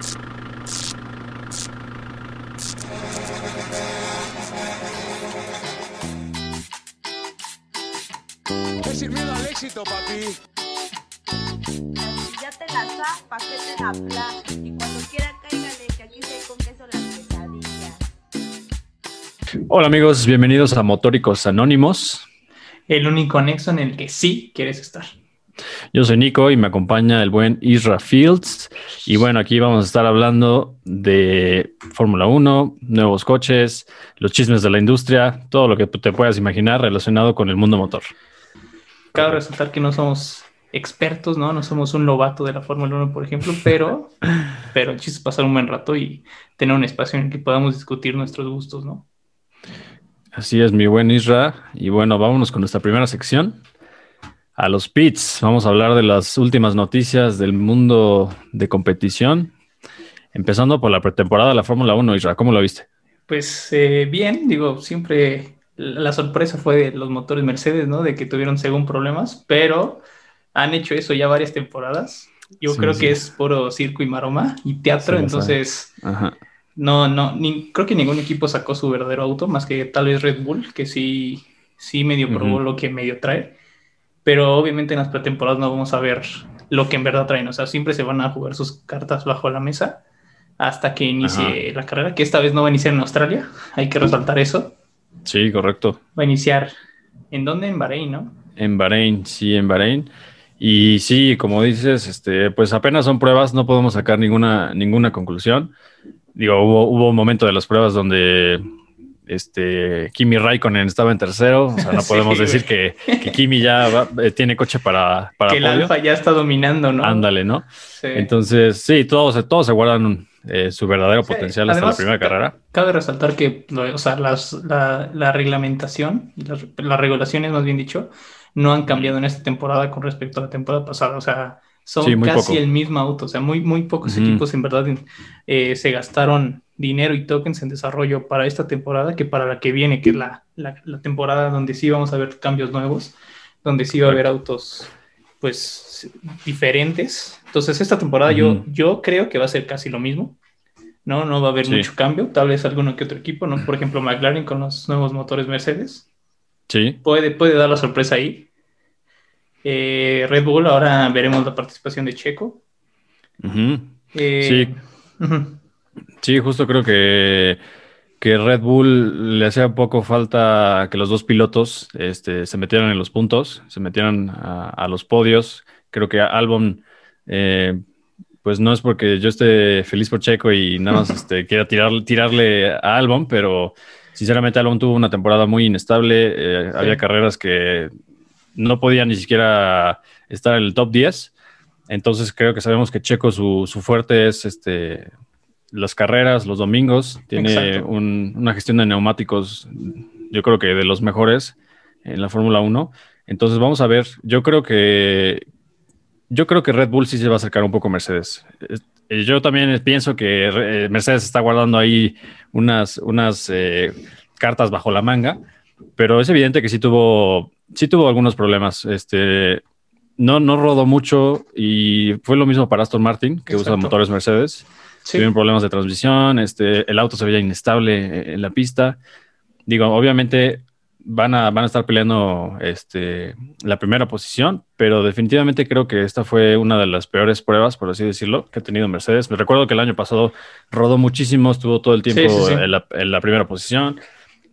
Es sin miedo al éxito, papi. Ya te la sa, pa' que te la pla. Y cuando quiera cáigale, que aquí se hay con queso las quesadillas. Hola amigos, bienvenidos a Motóricos Anónimos. el único nexo en el que sí quieres estar. Yo soy Nico y me acompaña el buen Isra Fields. Y bueno, aquí vamos a estar hablando de Fórmula 1, nuevos coches, los chismes de la industria, todo lo que te puedas imaginar relacionado con el mundo motor. Cabe resaltar que no somos expertos, ¿no? No somos un lobato de la Fórmula 1, por ejemplo, pero, pero el chiste es pasar un buen rato y tener un espacio en el que podamos discutir nuestros gustos, ¿no? Así es, mi buen Isra. Y bueno, vámonos con nuestra primera sección. A los pits. Vamos a hablar de las últimas noticias del mundo de competición. Empezando por la pretemporada de la Fórmula 1, Isra. ¿Cómo lo viste? Pues eh, bien, digo, siempre la sorpresa fue de los motores Mercedes, ¿no? De que tuvieron según problemas, pero han hecho eso ya varias temporadas. Yo Sí, creo sí. que es puro circo y maroma y teatro, Sí, entonces Ajá. no, no, ni- creo que ningún equipo sacó su verdadero auto, más que tal vez Red Bull, que sí, sí medio probó lo que medio trae. Pero obviamente en las pretemporadas no vamos a ver lo que en verdad traen. O sea, siempre se van a jugar sus cartas bajo la mesa hasta que inicie la carrera, que esta vez no va a iniciar en Australia. Hay que resaltar eso. Sí, correcto. Va a iniciar en dónde? En Bahrein, ¿no? En Bahrein, sí, en Bahrein. Y sí, como dices, este, pues apenas son pruebas, no podemos sacar ninguna, ninguna conclusión. Digo, hubo, hubo un momento de las pruebas donde este, Kimi Raikkonen estaba en tercero, o sea, no podemos decir que, que Kimi ya va- eh, tiene coche para, para que el podio. Alfa ya está dominando, ¿no? Ándale, ¿no? Sí. Entonces, sí, todos, se- todos se guardan eh, su verdadero Sí, potencial hasta la primera ca- carrera. Cabe resaltar que o sea, las- la, la reglamentación, las, las regulaciones más bien dicho, no han cambiado en esta temporada con respecto a la temporada pasada. O sea, son casi poco. el mismo auto. O sea, muy, muy pocos equipos en verdad eh, se gastaron dinero y tokens en desarrollo para esta temporada que para la que viene, que es la, la- la temporada donde sí vamos a ver cambios nuevos, donde sí va a haber autos pues diferentes. Entonces esta temporada yo, yo creo que va a ser casi lo mismo. No, no va a haber Sí. mucho cambio, tal vez alguno que otro equipo, ¿no? Por ejemplo, McLaren con los nuevos motores Mercedes Sí, puede, puede dar la sorpresa ahí. Eh, Red Bull, ahora veremos la participación de Checo. Eh, Sí. Sí, justo creo que, que Red Bull le hacía poco falta que los dos pilotos este, se metieran en los puntos, se metieran a, a los podios. Creo que Albon, eh, pues no es porque yo esté feliz por Checo y nada más este, quiera tirar, tirarle a Albon, pero sinceramente Albon tuvo una temporada muy inestable. eh, Sí. Había carreras que no podía ni siquiera estar en el top 10. Entonces creo que sabemos que Checo su, su fuerte es este, las carreras, los domingos. Tiene un- una gestión de neumáticos, yo creo que de los mejores en la Fórmula 1. Entonces vamos a ver. Yo creo que yo creo que Red Bull sí se va a acercar un poco a Mercedes. Es- eh, Yo también pienso que eh, Mercedes está guardando ahí unas, unas eh, cartas bajo la manga, pero es evidente que sí tuvo, sí tuvo algunos problemas. Este, no, no rodó mucho y fue lo mismo para Aston Martin, que usa Exacto. motores Mercedes. Sí. Tuvieron problemas de transmisión, este, el auto se veía inestable eh, en la pista. Digo, obviamente van a, van a estar peleando este, la primera posición, pero definitivamente creo que esta fue una de las peores pruebas, por así decirlo, que ha tenido Mercedes. Me recuerdo que el año pasado rodó muchísimo, estuvo todo el tiempo Sí, sí, sí. En, la, en la primera posición.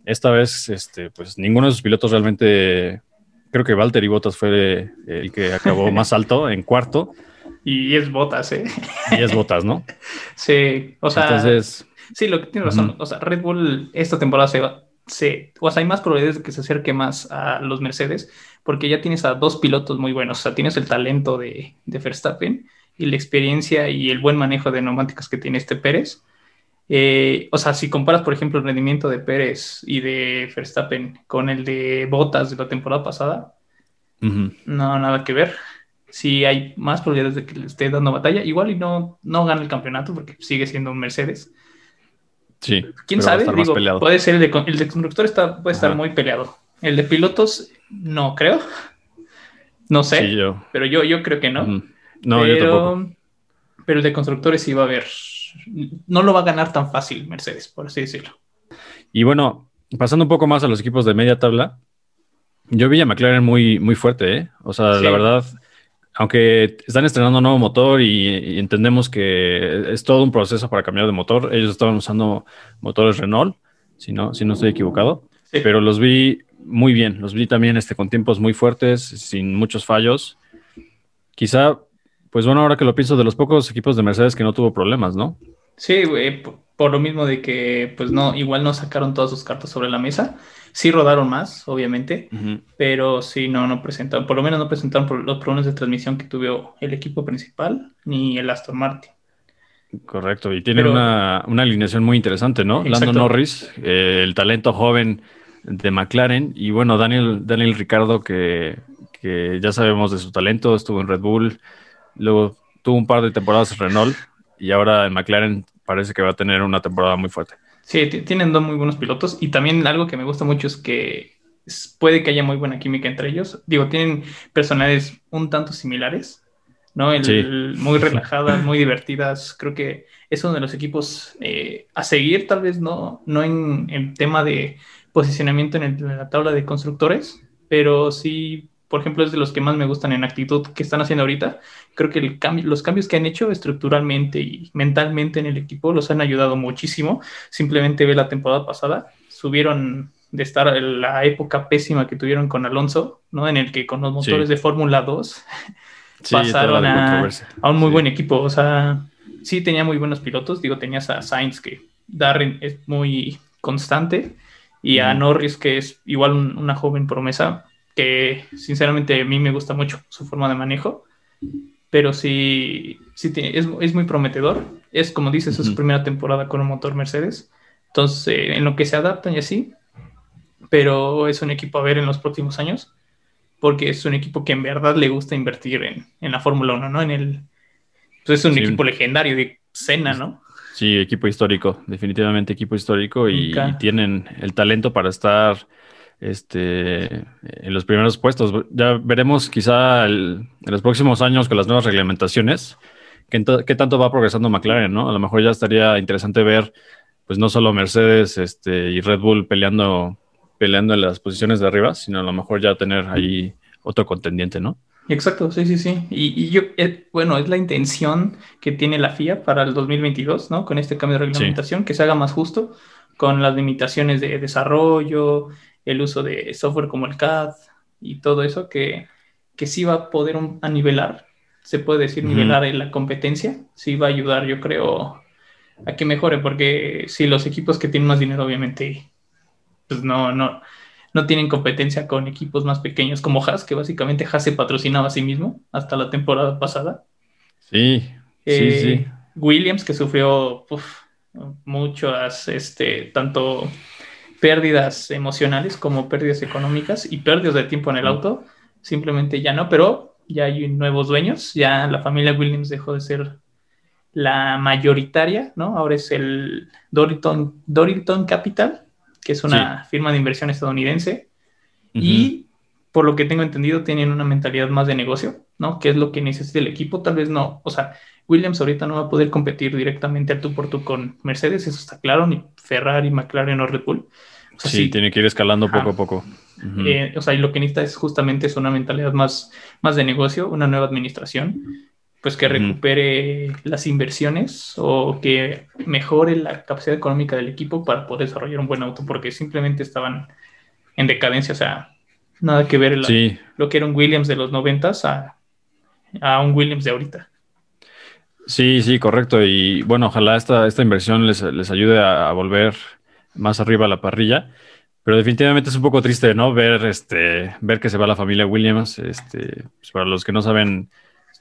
Esta vez, este, pues ninguno de sus pilotos realmente, creo que Valtteri Bottas fue el que acabó más alto en cuarto, Y es botas, ¿eh? y es Bottas, ¿no? Sí, o sea, Entonces, sí, lo que tiene razón. O sea, Red Bull esta temporada se va, se, o sea, hay más probabilidades de que se acerque más a los Mercedes, porque ya tienes a dos pilotos muy buenos. O sea, tienes el talento de, de Verstappen y la experiencia y el buen manejo de neumáticos que tiene este Pérez. Eh, o sea, si comparas, por ejemplo, el rendimiento de Pérez y de Verstappen con el de Bottas de la temporada pasada, no, nada que ver. Si hay más probabilidades de que le esté dando batalla, igual y no, no gana el campeonato porque sigue siendo un Mercedes. sí. ¿Quién sabe? Digo, puede ser el de, el de conductor está, puede estar Ajá. muy peleado. El de pilotos, no creo. No sé, Sí, yo. pero yo, yo creo que no. No, yo pero, tampoco. pero el de constructores sí va a haber no lo va a ganar tan fácil Mercedes, por así decirlo. Y bueno, pasando un poco más a los equipos de media tabla, yo vi a McLaren muy, muy fuerte, ¿eh? O sea, la verdad, aunque están estrenando un nuevo motor y, entendemos que es todo un proceso para cambiar de motor, ellos estaban usando motores Renault, si no, si no estoy equivocado, pero los vi muy bien, los vi también este, con tiempos muy fuertes, sin muchos fallos. Quizá, pues bueno, ahora que lo pienso, de los pocos equipos de Mercedes que no tuvo problemas, ¿no? Sí, güey, por lo mismo de que, pues no, igual no sacaron todas sus cartas sobre la mesa. Sí rodaron más, obviamente, pero sí, no, no presentaron, por lo menos no presentaron los problemas de transmisión que tuvo el equipo principal ni el Aston Martin. Correcto, y tiene una, alineación muy interesante, ¿no? Lando Norris, eh, el talento joven de McLaren, y bueno, Daniel, Daniel Ricardo, que, que ya sabemos de su talento, estuvo en Red Bull, luego tuvo un par de temporadas en Renault, y ahora en McLaren parece que va a tener una temporada muy fuerte. Sí, tienen dos muy buenos pilotos y también algo que me gusta mucho es que puede que haya muy buena química entre ellos. Digo, tienen personalidades un tanto similares, ¿no? Muy relajadas, muy divertidas. Creo que es uno de los equipos eh, a seguir, tal vez no, no en el tema de posicionamiento en, la tabla de constructores, pero sí por ejemplo, es de los que más me gustan en actitud que están haciendo ahorita. Creo que el cambio, los cambios que han hecho estructuralmente y mentalmente en el equipo los han ayudado muchísimo. Simplemente ve la temporada pasada, subieron de estar en la época pésima que tuvieron con Alonso, ¿no? En el que con los motores de Fórmula 2 pasaron a, un muy buen equipo. O sea, sí tenía muy buenos pilotos. Digo, tenías a Sainz, que Darren es muy constante, y a Norris, que es igual una joven promesa que sinceramente a mí me gusta mucho su forma de manejo, pero sí, sí es, es, muy prometedor. Es como dices, es su primera temporada con un motor Mercedes, entonces eh, en lo que se adaptan y así, pero es un equipo a ver en los próximos años, porque es un equipo que en verdad le gusta invertir en, en la Fórmula 1, ¿no? En el, pues es un equipo legendario de Cena, ¿no? Sí, equipo histórico, definitivamente equipo histórico y tienen el talento para estar este, en los primeros puestos. Ya veremos quizá en los próximos años con las nuevas reglamentaciones qué, tanto va progresando McLaren, ¿no? A lo mejor ya estaría interesante ver, pues no solo Mercedes este, y Red Bull peleando, peleando en las posiciones de arriba, sino a lo mejor ya tener ahí otro contendiente, ¿no? Exacto, sí, sí, sí. Y, yo, eh, bueno, es la intención que tiene la FIA para el 2022, ¿no? Con este cambio de reglamentación, que se haga más justo, con las limitaciones de desarrollo, el uso de software como el CAD y todo eso que, que sí va a poder a nivelar, se puede decir nivelar en la competencia, sí va a ayudar yo creo a que mejore, porque si los equipos que tienen más dinero obviamente pues no, no, no tienen competencia con equipos más pequeños como Haas, que básicamente Haas se patrocinaba a sí mismo hasta la temporada pasada. Sí, sí, eh, sí. Williams que sufrió muchas, este, tanto pérdidas emocionales como pérdidas económicas y pérdidas de tiempo en el auto, simplemente ya no, pero ya hay nuevos dueños, ya la familia Williams dejó de ser la mayoritaria, ¿no? Ahora es el Dorilton, Capital, que es una firma de inversión estadounidense, y por lo que tengo entendido tienen una mentalidad más de negocio, ¿no? Que es lo que necesita el equipo, tal vez no, o sea, Williams ahorita no va a poder competir directamente al tú por tú con Mercedes, eso está claro, ni Ferrari, McLaren o Red Bull. sí, tiene que ir escalando poco a poco. Eh, o sea, y lo que necesita es justamente es una mentalidad más, más de negocio, una nueva administración, pues que recupere las inversiones o que mejore la capacidad económica del equipo para poder desarrollar un buen auto, porque simplemente estaban en decadencia, o sea, nada que ver lo que era un Williams de los noventas a, a un Williams de ahorita. Sí, sí, correcto. Y bueno, ojalá esta, esta inversión les, ayude a, volver más arriba a la parrilla. Pero definitivamente es un poco triste, ¿no? Ver, este, ver que se va la familia Williams. Este, pues para los que no saben,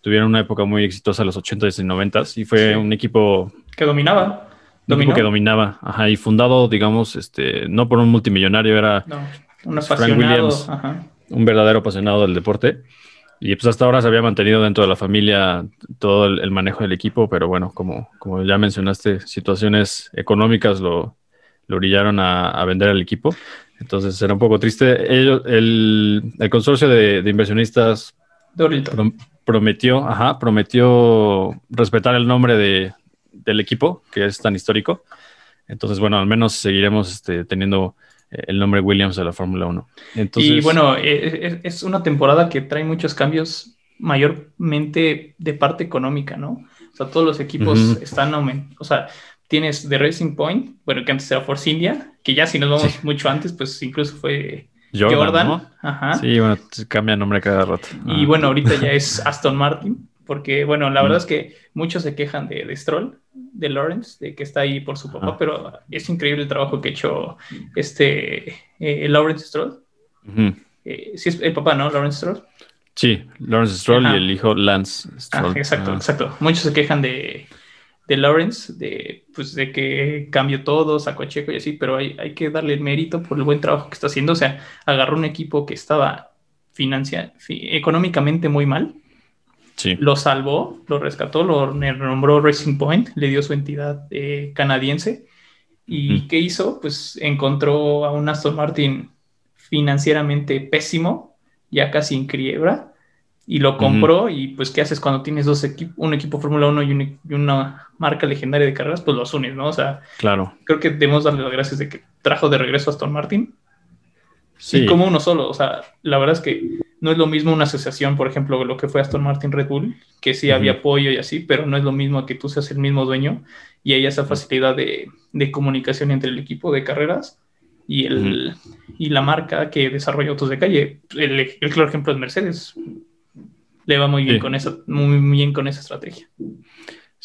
tuvieron una época muy exitosa en los 80s y 90s y fue un equipo que dominaba. Un equipo que dominaba, ajá, y fundado, digamos, este, no por un multimillonario, era un Frank Williams, un verdadero apasionado del deporte. Y pues hasta ahora se había mantenido dentro de la familia todo el, manejo del equipo, pero bueno, como, como ya mencionaste, situaciones económicas lo, lo orillaron a, vender el equipo. Entonces era un poco triste. Ellos, el, el, consorcio de, inversionistas prometió, ajá, prometió respetar el nombre de, del equipo, que es tan histórico. Entonces, bueno, al menos seguiremos este, teniendo el nombre Williams de la Fórmula 1. Entonces, y bueno, eh, es, es, una temporada que trae muchos cambios mayormente de parte económica, ¿no? O sea, todos los equipos uh -huh. están aumentando, o sea, tienes The Racing Point, bueno, que antes era Force India, que ya si nos vamos sí. mucho antes, pues incluso fue Jordan. Jordan. ¿no? Ajá. Sí, bueno, cambia nombre cada rato. Y ah. bueno, ahorita ya es Aston Martin, porque bueno, la verdad es que muchos se quejan de, de Stroll, de Lawrence, de que está ahí por su papá, Ajá. pero es increíble el trabajo que ha hecho este eh, Lawrence Stroll. Uh -huh. eh, sí, es el papá, ¿no? Lawrence Stroll. Sí, Lawrence Stroll Ajá. y el hijo Lance Stroll. Ah, exacto, exacto. Muchos se quejan de, de Lawrence, de, pues, de que cambió todo, sacó a Checo y así, pero hay, hay, que darle el mérito por el buen trabajo que está haciendo. O sea, agarró un equipo que estaba financia, económicamente muy mal, sí. lo salvó, lo rescató, lo nombró Racing Point, le dio su entidad eh, canadiense. ¿Y mm. qué hizo? Pues encontró a un Aston Martin financieramente pésimo, ya casi en quiebra, y lo compró. Y pues, ¿qué haces cuando tienes dos equipos, un equipo Fórmula 1 y, un, y, una marca legendaria de carreras? Pues los unes, ¿no? O sea, claro. creo que debemos darle las gracias de que trajo de regreso a Aston Martin. Sí. Y como uno solo, o sea, la verdad es que no es lo mismo una asociación, por ejemplo, lo que fue Aston Martin Red Bull, que sí uh -huh. había apoyo y así, pero no es lo mismo que tú seas el mismo dueño y hay esa facilidad de, de comunicación entre el equipo de carreras y, el, uh -huh. y la marca que desarrolla autos de calle. El, el claro ejemplo es Mercedes. Le va muy bien, sí. con, esa, muy bien con esa estrategia.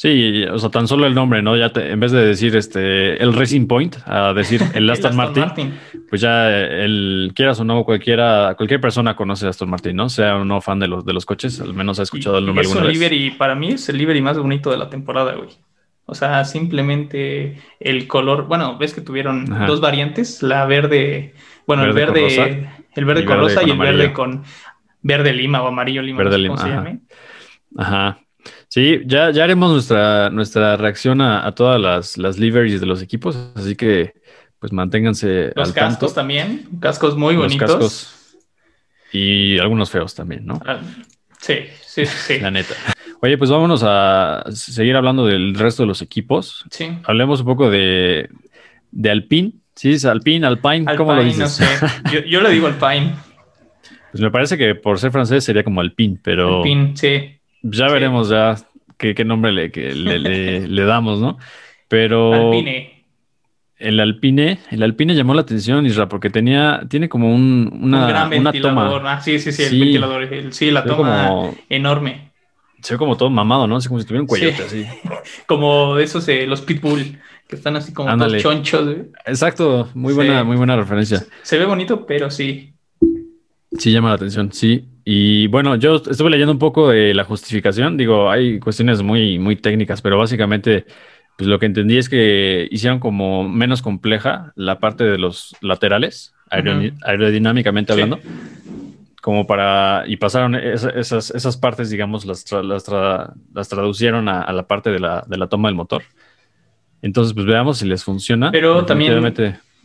Sí, o sea, tan solo el nombre, ¿no? Ya te, en vez de decir este el Racing Point, a decir el Aston, el Aston Martin, Martin, pues ya el quieras o no, cualquiera, cualquier persona conoce a Aston Martin, ¿no? Sea o no fan de los, de los coches, al menos ha escuchado y, el nombre es alguna un vez. Livery, para mí es el livery más bonito de la temporada, güey. O sea, simplemente el color, bueno, ves que tuvieron Ajá. dos variantes, la verde, bueno, verde el verde, rosa, el verde con rosa y el verde con verde lima o amarillo lima, verde no sé lima. Ajá. Ajá. Sí, ya, ya haremos nuestra, nuestra reacción a, a todas las, las liveries de los equipos, así que pues manténganse los al cascos tanto. también, cascos muy los bonitos. Cascos y algunos feos también, ¿no? Ah, sí, sí, sí. La neta. Oye, pues vámonos a seguir hablando del resto de los equipos. Sí. Hablemos un poco de, de Alpine. ¿Sí es Alpine, Alpine? Alpine ¿Cómo lo dices? No sé. Yo, yo le digo Alpine. Pues me parece que por ser francés sería como Alpine, pero... Alpine, sí. Ya sí. veremos ya qué, qué nombre le, que le, le, le, damos, ¿no? Pero... Alpine. El Alpine, el Alpine llamó la atención, Isra, porque tenía, tiene como un, una, un gran una ventilador. toma. Ah, sí, sí, sí, el ventilador. El, sí, la se toma como- enorme. Se ve como todo mamado, ¿no? Así como si tuviera un cuellote Sí. así. Como esos, eh, los pitbull, que están así como todos chonchos. güey. Exacto, muy buena, Sí. muy buena referencia. Se ve bonito, pero sí. Sí, llama la atención, sí. Y bueno, yo estuve leyendo un poco de la justificación. Digo, hay cuestiones muy, muy técnicas, pero básicamente, pues lo que entendí es que hicieron como menos compleja la parte de los laterales, aerodinámicamente Sí. hablando, como para, y pasaron esa- esas, esas partes, digamos, las, tra- las, tra- las traducieron a, a la parte de la, de la toma del motor. Entonces, pues veamos si les funciona. Pero también-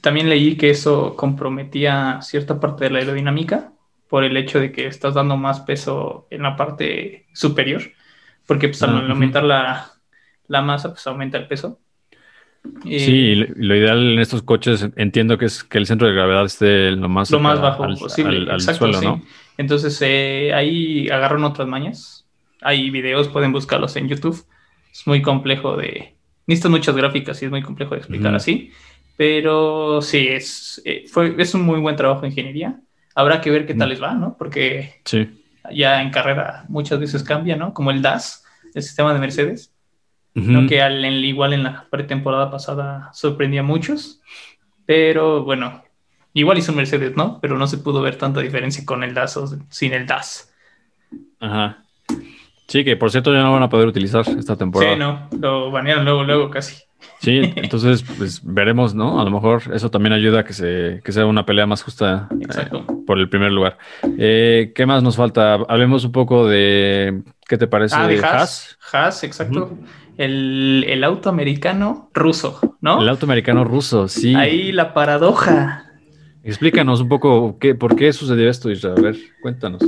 También leí que eso comprometía cierta parte de la aerodinámica por el hecho de que estás dando más peso en la parte superior, porque pues, al Ah, aumentar la, la masa, pues aumenta el peso. Y Sí, lo, lo ideal en estos coches entiendo que es que el centro de gravedad esté lo más, lo más bajo al, posible. al- al Exacto, suelo, sí. ¿no? Entonces eh, ahí agarran otras mañas. Hay videos, pueden buscarlos en YouTube. Es muy complejo de... Necesitan muchas gráficas y es muy complejo de explicar así. Pero sí, es, eh, fue, es un muy buen trabajo de ingeniería. Habrá que ver qué tal Mm. les va, ¿no? Porque Sí, ya en carrera muchas veces cambia, ¿no? Como el DAS, el sistema de Mercedes, Ujú. ¿no? que al, igual en la pretemporada pasada sorprendía a muchos, pero bueno, igual hizo Mercedes, ¿no? Pero no se pudo ver tanta diferencia con el DAS o sin el DAS. Ajá. Sí, que por cierto ya no van a poder utilizar esta temporada. Sí, no, lo banearon luego, luego casi. Sí, entonces pues veremos, ¿no? A lo mejor eso también ayuda a que, se, que sea una pelea más justa eh, por el primer lugar. Eh, ¿Qué más nos falta? Hablemos un poco de, ¿qué te parece? Ah, de Haas? Haas. Exacto. el, el auto americano ruso, ¿no? El auto americano ruso, sí. Ahí la paradoja. Explícanos un poco qué, por qué sucedió esto, Israel. A ver, cuéntanos.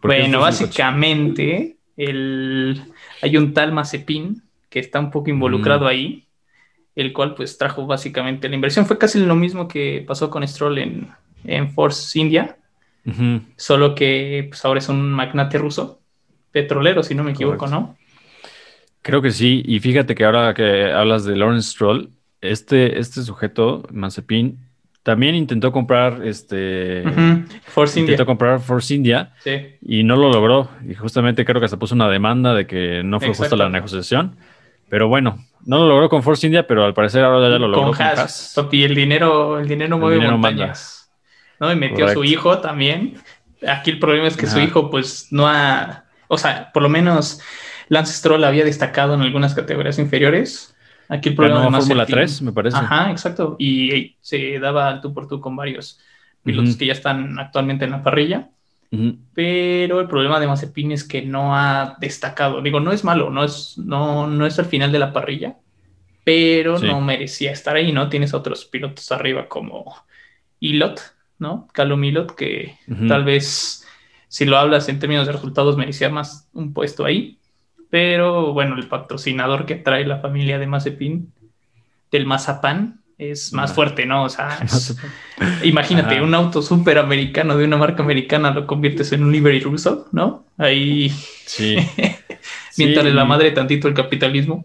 ¿Por qué Bueno, básicamente el, hay un tal Mazepin que está un poco involucrado Mm. ahí, el cual pues trajo básicamente la inversión. Fue casi lo mismo que pasó con Stroll en, en Force India, solo que pues ahora es un magnate ruso, petrolero, si no me equivoco, Correcto. ¿no? Creo que sí. Y fíjate que ahora que hablas de Lawrence Stroll, este, este sujeto, Mazepin, también intentó comprar este. Force India. Intentó comprar Force India Sí. y no lo logró. Y justamente creo que se puso una demanda de que no fue justa Exacto. la negociación. Pero bueno, no lo logró con Force India, pero al parecer ahora ya lo logró con con Haas, Haas. papi, el dinero, el dinero mueve dinero montañas. ¿no? Y metió a su hijo también. Aquí el problema es que su hijo, pues, no ha. O sea, por lo menos Lance Stroll había destacado en algunas categorías inferiores. Aquí el problema de Fórmula Mazepin- 3, me parece. Ajá, exacto. Y, y se daba al tú por tú con varios pilotos que ya están actualmente en la parrilla. Pero el problema de Mazepin es que no ha destacado. Digo, no es malo, no es, no, no es al final de la parrilla, pero Sí. no merecía estar ahí, ¿no? Tienes otros pilotos arriba como Ilot, ¿no? Calum Ilot, que tal vez, si lo hablas en términos de resultados, merecía más un puesto ahí. Pero bueno, el patrocinador que trae la familia de Mazepin, del Mazapán, es más fuerte, ¿no? O sea, es-. Imagínate, Ajá. un auto súper americano de una marca americana lo conviertes en un livery ruso, ¿no? Ahí, Sí. mientras Sí. la madre tantito el capitalismo.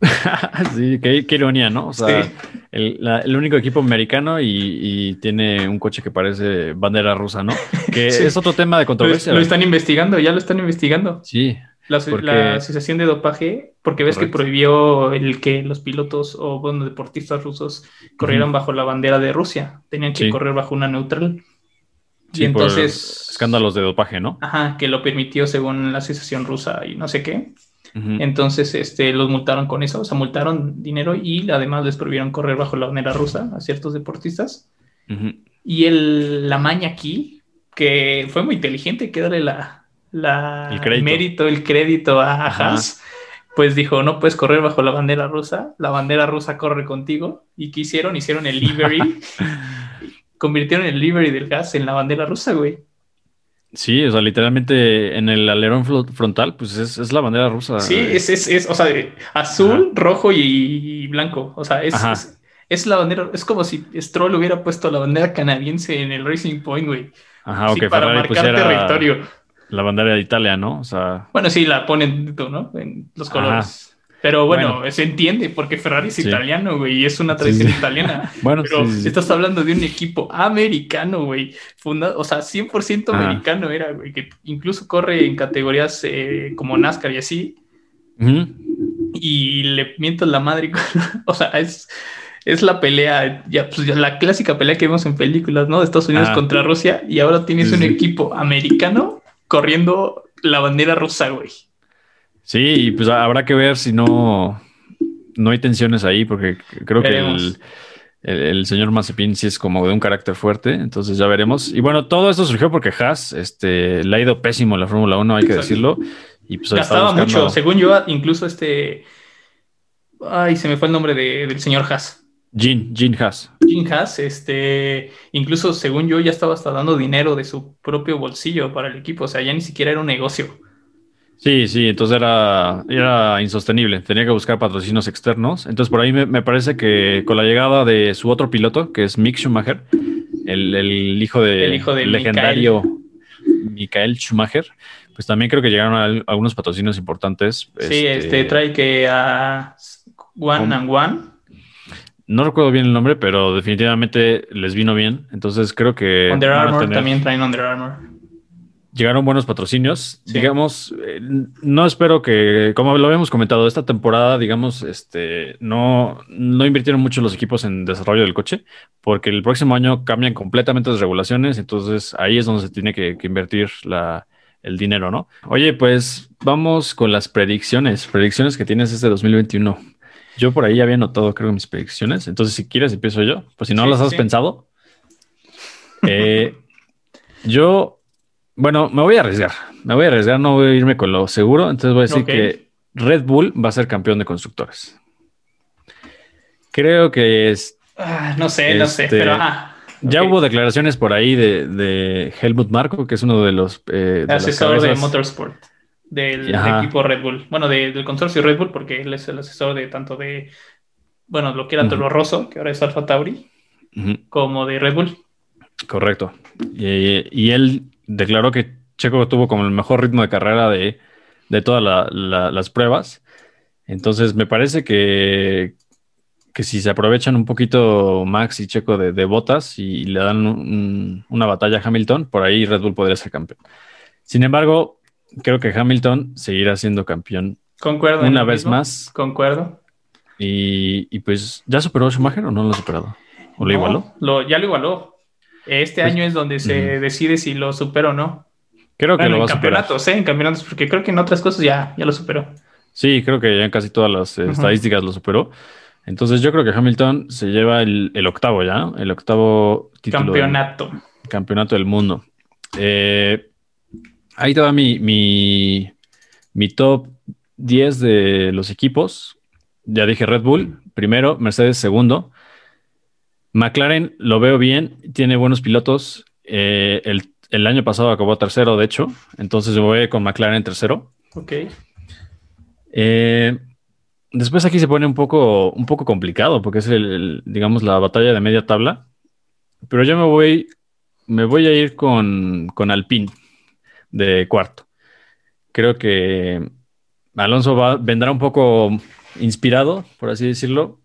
sí, qué, qué ironía, ¿no? O sea, Sí. el, la- el único equipo americano y, y tiene un coche que parece bandera rusa, ¿no? Que Sí. es otro tema de Lo, controversia. lo están investigando, ya lo están investigando. Sí, La, Porque- la Asociación de Dopaje, porque ves Correcto. que prohibió el que los pilotos o bueno, deportistas rusos corrieran bajo la bandera de Rusia. Tenían que Sí. correr bajo una neutral. sí, y por entonces, escándalos de dopaje, ¿no? Ajá, que lo permitió según la Asociación Rusa y no sé qué. Entonces, este, los multaron con eso, o sea, multaron dinero y además les prohibieron correr bajo la bandera rusa a ciertos deportistas. Y el, la maña aquí, que fue muy inteligente, que darle la, la El crédito. mérito, el crédito a. Haas, pues dijo, no puedes correr bajo la bandera rusa, la bandera rusa corre contigo. ¿Y qué hicieron? Hicieron el livery, convirtieron el livery del gas en la bandera rusa, güey. Sí, o sea, literalmente en el alerón frontal, pues es, es la bandera rusa. Sí, es, es, es, o sea, azul, rojo y, y blanco. O sea, es, es, es la bandera, es como si Stroll hubiera puesto la bandera canadiense en el Racing Point, güey. Ajá, Sí, para Ferrari marcar territorio. La bandera de Italia, ¿no? O sea, Bueno, sí, la ponen, ¿no? En los Ajá. colores. Pero bueno, Bueno. se entiende porque Ferrari es Sí. italiano, güey, y es una tradición Sí. italiana. bueno, Pero estás hablando de un equipo americano, güey. Fundado, o sea, 100% Ajá. americano era, güey, que incluso corre en categorías eh, como NASCAR y así. Y le mientas la madre. o sea, es, es la pelea, ya, pues, ya la clásica pelea que vemos en películas, ¿no? De Estados Unidos Ah. contra Rusia, y ahora tienes un equipo americano corriendo la bandera rusa, güey. Sí, y pues habrá que ver si no, no hay tensiones ahí, porque creo Veremos. que el, el, el señor Mazepin sí es como de un carácter fuerte, entonces ya veremos. Y bueno, todo esto surgió porque Haas este, le ha ido pésimo en la Fórmula 1, hay que Exacto. decirlo. Y pues Gastaba buscando- mucho, según yo, incluso este. Ay, se me fue el nombre de- del señor Haas. Gene, Gene Haas. Jim Haas, este, incluso según yo, ya estaba hasta dando dinero de su propio bolsillo para el equipo, o sea, ya ni siquiera era un negocio. Sí, sí, entonces era, era insostenible, tenía que buscar patrocinios externos. Entonces por ahí me, me parece que con la llegada de su otro piloto, que es Mick Schumacher, el, el hijo de El hijo de legendario Michael Schumacher, pues también creo que llegaron a- algunos patrocinios importantes. Sí, este, trae que a One ¿Cómo? and One. No recuerdo bien el nombre, pero definitivamente les vino bien. Entonces creo que Under Armour tener- también traen Under Armour. llegaron buenos patrocinios. Sí. Digamos, eh, no espero que, como lo habíamos comentado, esta temporada, digamos, este, no, no invirtieron mucho los equipos en desarrollo del coche, porque el próximo año cambian completamente las regulaciones, entonces ahí es donde se tiene que, que invertir la, el dinero, ¿no? Oye, pues vamos con las predicciones, predicciones que tienes este 2021. Yo por ahí ya había notado, creo, mis predicciones, entonces si quieres empiezo yo, pues si no Sí, las has sí. pensado. Eh, yo, bueno, me voy a arriesgar. Me voy a arriesgar, no voy a irme con lo seguro. Entonces voy a decir que Red Bull va a ser campeón de constructores. Creo que es, Ah, no sé, no sé, Este, pero ajá. ya hubo declaraciones por ahí de, de Helmut Marko, que es uno de los eh, de Asesor Motorsport. Del Ajá. equipo Red Bull. Bueno, de- del consorcio Red Bull, porque él es el asesor de tanto de, bueno, lo que era. Toro Rosso, que ahora es Alfa Tauri, como de Red Bull. correcto. Y, y él declaró que Checo tuvo como el mejor ritmo de carrera de, de todas la- la- las pruebas. Entonces, me parece que, que si se aprovechan un poquito Max y Checo de, de botas y le dan un- una batalla a Hamilton, por ahí Red Bull podría ser campeón. Sin embargo, creo que Hamilton seguirá siendo campeón Concuerdo. en una vez mismo. más. Concuerdo. Y, y pues, ¿ya superó a Schumacher o no lo ha superado? ¿O lo No, igualó? lo- ya lo igualó. Este Pues- año es donde se Ujú. decide si lo supera o no. Creo que Bueno, lo va en a superar. campeonatos, ¿eh? En campeonatos, porque creo que en otras cosas ya, ya lo superó. Sí, creo que ya en casi todas las eh, estadísticas lo superó. Entonces yo creo que Hamilton se lleva el, el octavo ya, ¿no? el octavo título del Campeonato. campeonato del mundo. Eh, ahí te va mi, mi, mi top 10 de los equipos. Ya dije Red Bull, primero, Mercedes segundo. McLaren lo veo bien, tiene buenos pilotos. Eh, el, el año pasado acabó tercero, de hecho. Entonces yo voy con McLaren tercero. Ok. Eh, después aquí se pone un poco, un poco complicado porque es el, el, digamos, la batalla de media tabla. Pero yo me voy, me voy a ir con, con Alpine de cuarto. Creo que Alonso va, vendrá un poco inspirado, por así decirlo.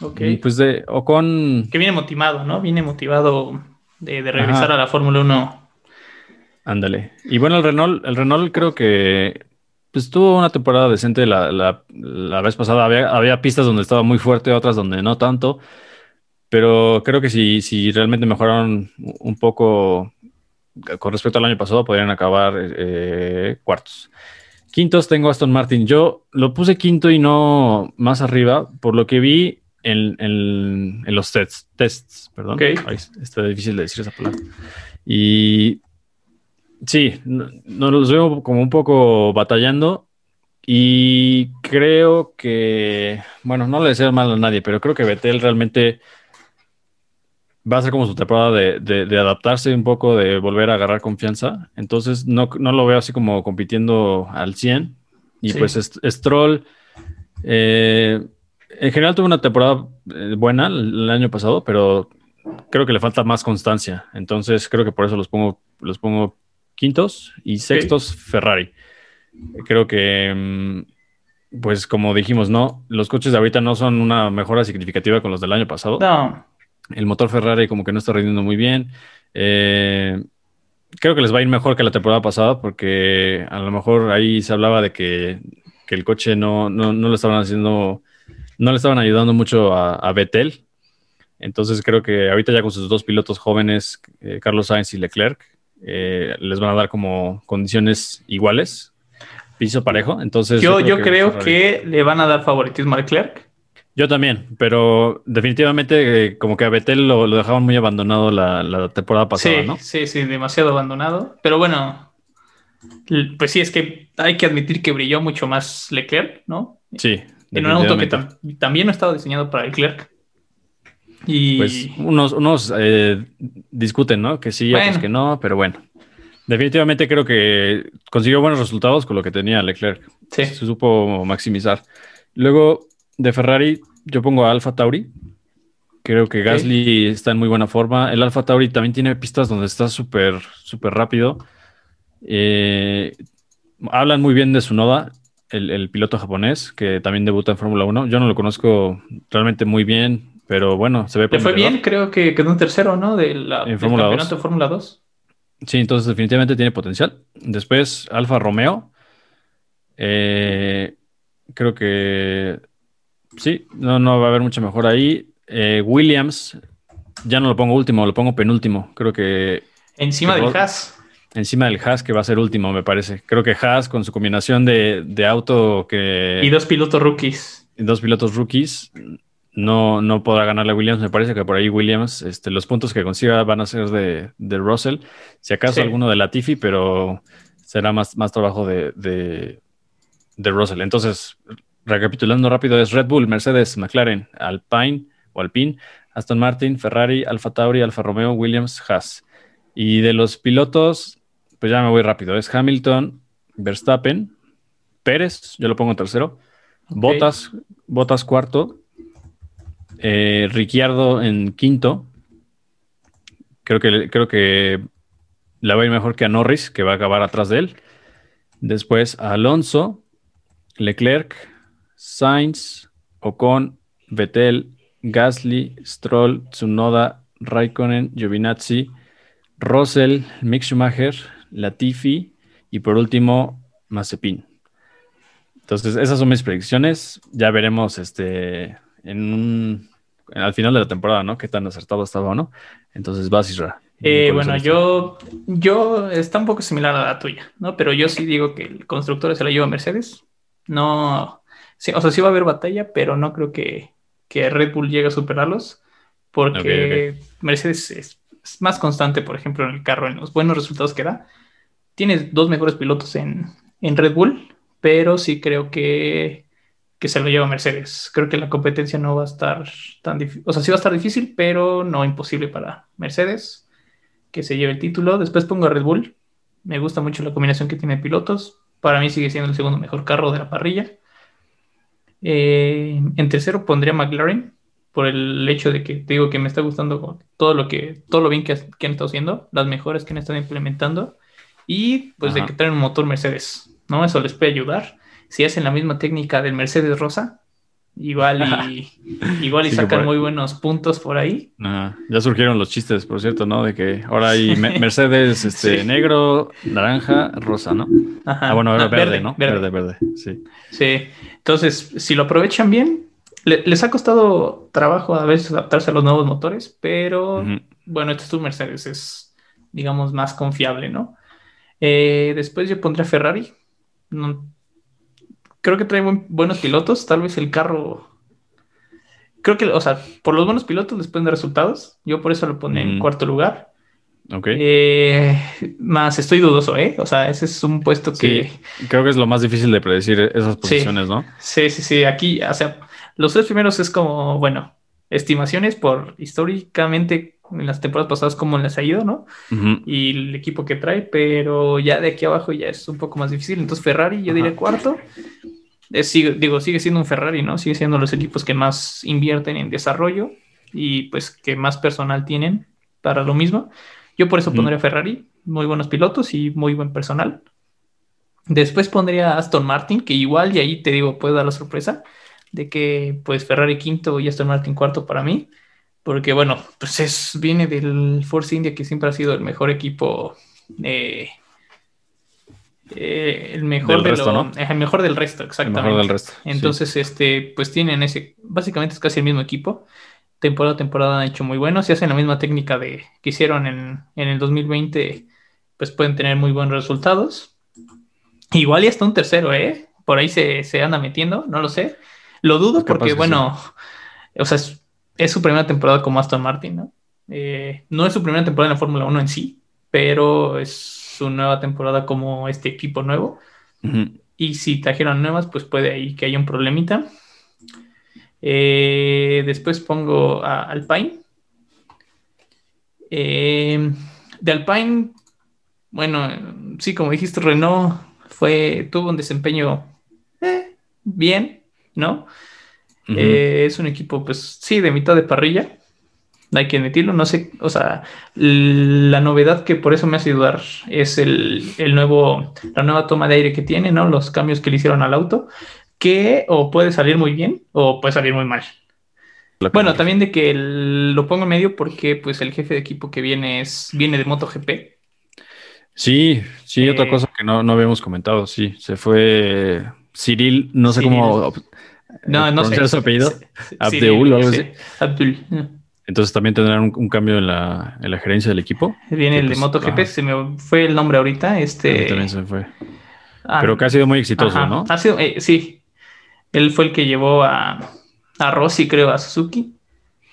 Ok. Y Pues de Ocon, Que viene motivado, ¿no? Viene motivado de, de regresar Ajá. a la Fórmula 1. ándale. Y bueno, el Renault, el Renault creo que pues tuvo una temporada decente la, la- la vez pasada. Había, había pistas donde estaba muy fuerte, otras donde no tanto. Pero creo que si, si realmente mejoraron un poco con respecto al año pasado, podrían acabar eh, cuartos. Quintos tengo Aston Martin. Yo lo puse quinto y no más arriba, por lo que vi en, en- en los tests, tests perdón. Ok. Ay, está difícil de decir esa palabra. Y sí, no, no los veo como un poco batallando. Y creo que, bueno, no le deseo mal a nadie, pero creo que Betel realmente va a ser como su temporada de, de- de adaptarse un poco, de volver a agarrar confianza. Entonces, no, no lo veo así como compitiendo al 100. Y Sí. pues Stroll, eh, en general tuvo una temporada eh, buena el, el año pasado, pero creo que le falta más constancia. Entonces, creo que por eso los pongo, los pongo quintos y sextos Ferrari. Creo que, mm, pues como dijimos, no, los coches de ahorita no son una mejora significativa con los del año pasado. No. El motor Ferrari como que no está rindiendo muy bien. Eh, creo que les va a ir mejor que la temporada pasada porque a lo mejor ahí se hablaba de que, que el coche no, no, no lo estaban haciendo, no le estaban ayudando mucho a, a Vettel. Entonces creo que ahorita ya con sus dos pilotos jóvenes, eh, Carlos Sainz y Leclerc, eh, les van a dar como condiciones iguales, piso parejo. Entonces Yo, yo creo Ferrari- que le van a dar favoritismo a Leclerc. Yo también, pero definitivamente eh, como que a Betel lo, lo dejaban muy abandonado la, la temporada pasada, sí, ¿no? sí, sí, demasiado abandonado. Pero bueno, pues sí, es que hay que admitir que brilló mucho más Leclerc, ¿no? Sí. En un auto que tam- también no estaba diseñado para Leclerc. Y Pues unos, unos eh, discuten, ¿no? Que sí, otros Bueno. que no, pero bueno. Definitivamente creo que consiguió buenos resultados con lo que tenía Leclerc. sí, Se supo maximizar. Luego, de Ferrari, yo pongo a Alfa Tauri. Creo que Gasly está en muy buena forma. El Alfa Tauri también tiene pistas donde está súper, súper rápido. Eh, hablan muy bien de Tsunoda, el, el piloto japonés, que también debuta en Fórmula 1. Yo no lo conozco realmente muy bien, pero bueno, se ve le fue bien, creo que quedó un tercero, ¿no? De la, En del Fórmula campeonato 2. de Fórmula 2. Sí, entonces definitivamente tiene potencial. Después, Alfa Romeo. Eh, creo que sí, no, no va a haber mucha mejor ahí. Eh, Williams, ya no lo pongo último, lo pongo penúltimo. Creo que Encima del. Haas. encima del Haas, que va a ser último, me parece. Creo que Haas, con su combinación de, de auto que. Y dos pilotos rookies. y dos pilotos rookies, no, no podrá ganarle a Williams. Me parece que por ahí Williams, este, los puntos que consiga van a ser de, de Russell. Si acaso Sí. alguno de Latifi, pero será más, más trabajo de, de, de Russell. Entonces, recapitulando rápido, es Red Bull, Mercedes, McLaren, Alpine o Alpine, Aston Martin, Ferrari, Alfa Tauri, Alfa Romeo, Williams, Haas. Y de los pilotos, pues ya me voy rápido. Es Hamilton, Verstappen, Pérez, yo lo pongo tercero, Botas, Botas cuarto, eh, Ricciardo en quinto. Creo que, creo que le va a ir mejor que a Norris, que va a acabar atrás de él. Después a Alonso, Leclerc, Sainz, Ocon, Vettel, Gasly, Stroll, Tsunoda, Raikkonen, Giovinazzi, Russell, Mick Schumacher, Latifi y por último Mazepin. Entonces, esas son mis predicciones. Ya veremos este en al final de la temporada, ¿no? Qué tan acertado estaba o no. Entonces, vas, Isra. Eh, bueno, yo, yo está un poco similar a la tuya, ¿no? Pero yo sí digo que el constructor se la lleva a Mercedes. No, sí, o sea, sí va a haber batalla, pero no creo que, Red Bull llegue a superarlos, porque Mercedes es, más constante, por ejemplo, en el carro, en los buenos resultados que da. Tienes dos mejores pilotos en, en Red Bull, pero sí creo que, que se lo lleva Mercedes. Creo que la competencia no va a estar tan difícil, o sea, sí va a estar difícil, pero no imposible para Mercedes que se lleve el título. Después pongo a Red Bull. Me gusta mucho la combinación que tiene pilotos. Para mí sigue siendo el segundo mejor carro de la parrilla. Eh, en tercero pondría McLaren por el hecho de que te digo que me está gustando todo lo que todo lo bien que, han estado haciendo, las mejoras que han estado implementando y pues de que traen un motor Mercedes, ¿no? Eso les puede ayudar. Si hacen la misma técnica del Mercedes Rosa, Igual y, igual y sacan muy buenos puntos por ahí. Ya surgieron los chistes, por cierto, ¿no? De que ahora hay Mercedes este, negro, naranja, rosa, ¿no? Ah, bueno, ahora verde, ¿no? Verde. verde, sí. Sí, entonces, si lo aprovechan bien, les ha costado trabajo a veces adaptarse a los nuevos motores, pero bueno, este es tu Mercedes, es, digamos, más confiable, ¿no? Eh, después yo pondré a Ferrari. No, creo que trae buenos pilotos. Tal vez el carro. Creo que, o sea, por los buenos pilotos después de resultados. Yo por eso lo pone en cuarto lugar. Ok. Eh, más estoy dudoso, ¿eh? O sea, ese es un puesto que. creo que es lo más difícil de predecir esas posiciones, ¿no? Sí, sí, sí. Aquí, o sea, los tres primeros es como, bueno, estimaciones por históricamente en las temporadas pasadas cómo les ha ido, ¿no? Y el equipo que trae, pero ya de aquí abajo ya es un poco más difícil. Entonces Ferrari yo diría cuarto. sigue, digo, sigue siendo un Ferrari, ¿no? Sigue siendo los equipos que más invierten en desarrollo y pues que más personal tienen para lo mismo. Yo por eso pondría Ferrari, muy buenos pilotos y muy buen personal. Después pondría Aston Martin, que igual y ahí te digo, puede dar la sorpresa de que pues Ferrari quinto y Aston Martin cuarto para mí porque bueno, pues es, viene del Force India que siempre ha sido el mejor equipo, eh, eh, el mejor del resto, ¿no? el mejor del resto, exactamente. El mejor del resto. Entonces, este, pues tienen ese, básicamente es casi el mismo equipo. Temporada a temporada han hecho muy buenos. Si hacen la misma técnica de que hicieron en, en el 2020, pues pueden tener muy buenos resultados. Igual y hasta un tercero, ¿eh? Por ahí se, se anda metiendo, no lo sé. Lo dudo porque, bueno, o sea, es, es su primera temporada como Aston Martin, ¿no? Eh, no es su primera temporada en la Fórmula 1 en sí, pero es su nueva temporada como este equipo nuevo. Y si trajeron nuevas, pues puede ahí que haya un problemita. Eh, después pongo a Alpine. Eh, de Alpine, bueno, sí, como dijiste, Renault fue, tuvo un desempeño bien, ¿no? Eh, es un equipo, pues sí, de mitad de parrilla. Hay que admitirlo, no sé, o sea, la novedad que por eso me hace dudar es el, nuevo, la nueva toma de aire que tiene, ¿no? Los cambios que le hicieron al auto, que o puede salir muy bien o puede salir muy mal. Bueno, también de que lo pongo en medio porque pues el jefe de equipo que viene es viene de MotoGP. Sí, sí, otra eh, cosa que no, no habíamos comentado, sí, se fue Cyril, no sé cómo no, no sé. su apellido? Abdul o algo así. Abdul. Entonces también tendrán un, cambio en la, en la, gerencia del equipo. Viene el de pues, MotoGP, se me fue el nombre ahorita. Este... también se fue. Ah, Pero que ha sido muy exitoso, ¿no? Ha sido, eh, sí. Él fue el que llevó a, a Rossi, creo, a Suzuki.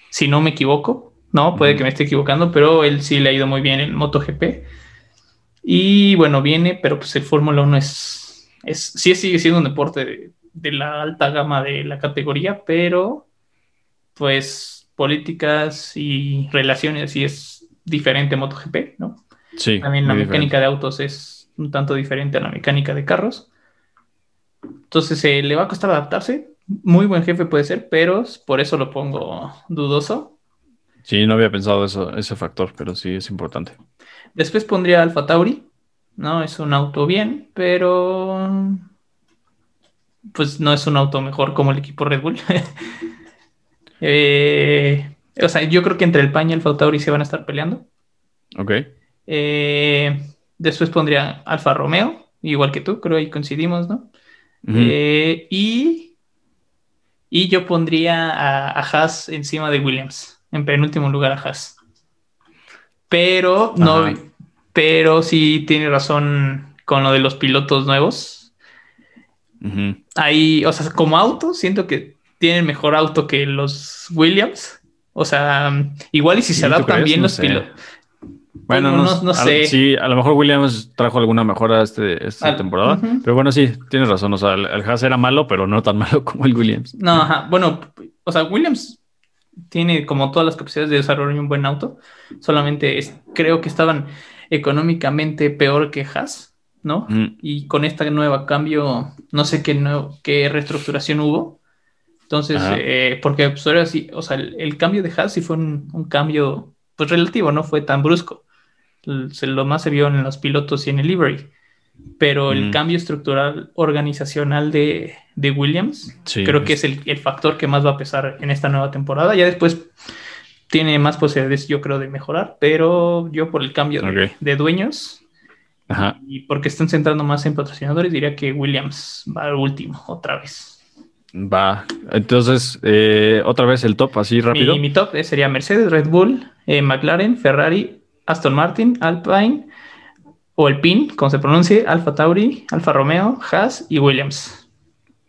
Si no me equivoco. No, puede que me esté equivocando, pero él sí le ha ido muy bien en MotoGP. Y bueno, viene, pero pues el Fórmula 1 es, es. Sí, sigue siendo un deporte de, de la alta gama de la categoría, pero pues políticas y relaciones y es diferente MotoGP, ¿no? Sí. También la mecánica de autos es un tanto diferente a la mecánica de carros. Entonces eh, le va a costar adaptarse. Muy buen jefe puede ser, pero por eso lo pongo dudoso. Sí, no había pensado eso, ese factor, pero sí es importante. Después pondría Alfa Tauri. No, es un auto bien, pero pues no es un auto mejor como el equipo Red Bull. Eh, o sea, yo creo que entre el Paña y el Alfa Tauri se van a estar peleando. Ok. Eh, después pondría Alfa Romeo, igual que tú, creo ahí coincidimos, ¿no? Eh, y, y yo pondría a, a, Haas encima de Williams, en penúltimo lugar a Haas. Pero no, Ajá. pero sí tiene razón con lo de los pilotos nuevos. Uh -huh. Ahí, o sea, como auto, siento que tienen mejor auto que los Williams. O sea, igual y si se adaptan bien no los pilotos. Bueno, no, no, no sé. A, sí, a lo mejor Williams trajo alguna mejora este, esta Al, temporada. Uh -huh. Pero bueno, sí, tienes razón. O sea, el, el, Haas era malo, pero no tan malo como el Williams. No, ajá. Bueno, o sea, Williams tiene como todas las capacidades de desarrollar un buen auto. Solamente es, creo que estaban económicamente peor que Haas, ¿no? Mm. Y con esta nueva cambio, no sé qué, nuevo, qué reestructuración hubo. Entonces, eh, porque pues, o sea, el, el, cambio de Haas sí fue un, un cambio pues relativo, no fue tan brusco lo más se vio en los pilotos y en el livery. Pero el Mm. cambio estructural organizacional de, de Williams Sí, creo que es- el, el factor que más va a pesar en esta nueva temporada. Ya después tiene más posibilidades, yo creo, de mejorar, pero yo por el cambio de, de dueños Ajá. y porque están centrando más en patrocinadores, diría que Williams va al último otra vez. Va. Entonces, eh, otra vez el top, así rápido. Mi, mi top eh, sería Mercedes, Red Bull, eh, McLaren, Ferrari, Aston Martin, Alpine o Alpine, como se pronuncie, Alfa Tauri, Alfa Romeo, Haas y Williams.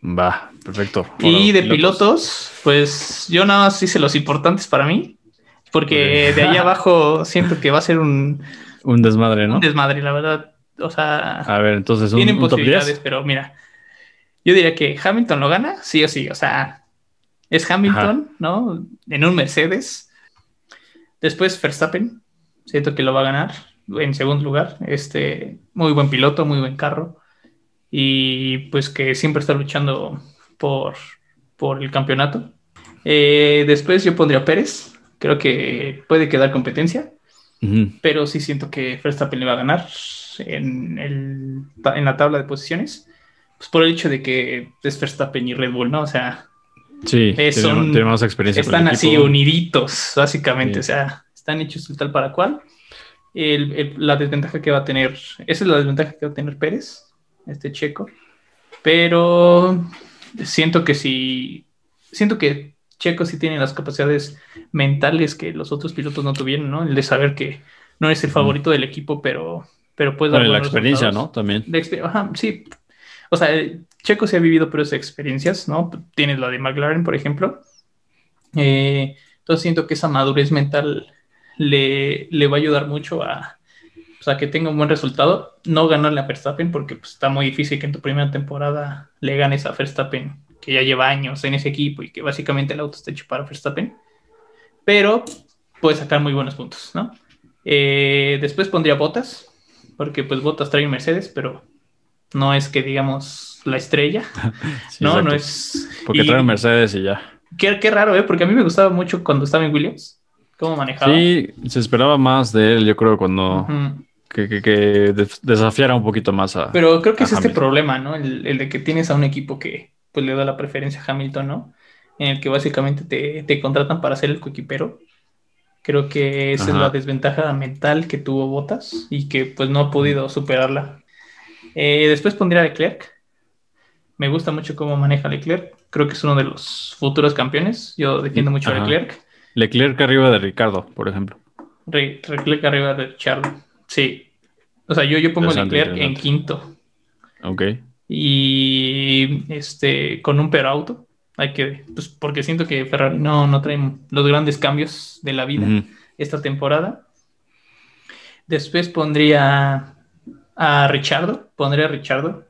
Va, perfecto. y de pilotos, pues yo nada más hice los importantes para mí, porque de ahí abajo siento que va a ser un, Un desmadre, ¿no? un desmadre, la verdad. O sea, A ver, entonces un, tienen un top posibilidades, 10. pero mira, yo diría que Hamilton lo gana, sí o sí, o sea, es Hamilton, ¿no? En un Mercedes. Después Verstappen, siento que lo va a ganar en segundo lugar. Este, muy buen piloto, muy buen carro. Y pues que siempre está luchando por, por el campeonato. Eh, después yo pondría a Pérez, creo que puede quedar competencia Ujú. pero sí siento que Verstappen le va a ganar en, el, en la tabla de posiciones, pues por el hecho de que es Verstappen y Red Bull, ¿no? O sea, Sí, Es tiene, un- tiene más experiencia. están así uniditos, básicamente, Sí. o sea, están hechos tal para cual. El- el- la desventaja que va a tener, esa es la desventaja que va a tener Pérez, este checo, pero siento que si, siento que Checo sí tiene las capacidades mentales que los otros pilotos no tuvieron, ¿no? El de saber que no es el favorito del equipo, pero, pero puede dar Bueno, la experiencia, resultados. ¿no? También. Exper- Ajá, sí. O sea, eh, Checo se ha vivido por esas experiencias, ¿no? Tienes la de McLaren, por ejemplo. Eh, entonces siento que esa madurez mental le, le va a ayudar mucho a, o sea, que tenga un buen resultado. No ganarle a Verstappen porque pues, está muy difícil que en tu primera temporada le ganes a Verstappen, que ya lleva años en ese equipo y que básicamente el auto está hecho para Verstappen. Pero puede sacar muy buenos puntos, ¿no? Eh, después pondría Botas, porque pues Botas trae un Mercedes, pero no es que digamos la estrella, Sí, no, exacto. no es... Porque y- trae un Mercedes y ya. Qué, qué raro, ¿eh? Porque a mí me gustaba mucho cuando estaba en Williams, cómo manejaba. Sí, se esperaba más de él, yo creo, cuando Ujú. que, que- que des- desafiara un poquito más a. Pero creo que es este Hamilton. problema, ¿no? El, el de que tienes a un equipo que pues le da la preferencia a Hamilton, ¿no? En el que básicamente te, te contratan para ser el coequipero. Creo que esa es la desventaja mental que tuvo Botas y que pues no ha podido superarla. Eh, después pondría a Leclerc. Me gusta mucho cómo maneja Leclerc. Creo que es uno de los futuros campeones. Yo defiendo mucho a. Leclerc. Leclerc arriba de Ricardo, por ejemplo. Re- Leclerc arriba de Charlo. Sí. O sea, yo, yo pongo Leclerc en quinto. Ok. Y este con un pero auto. Hay que, pues porque siento que Ferrari no, no traen los grandes cambios de la vida esta temporada. Después pondría a Richardo, pondría a Richardo,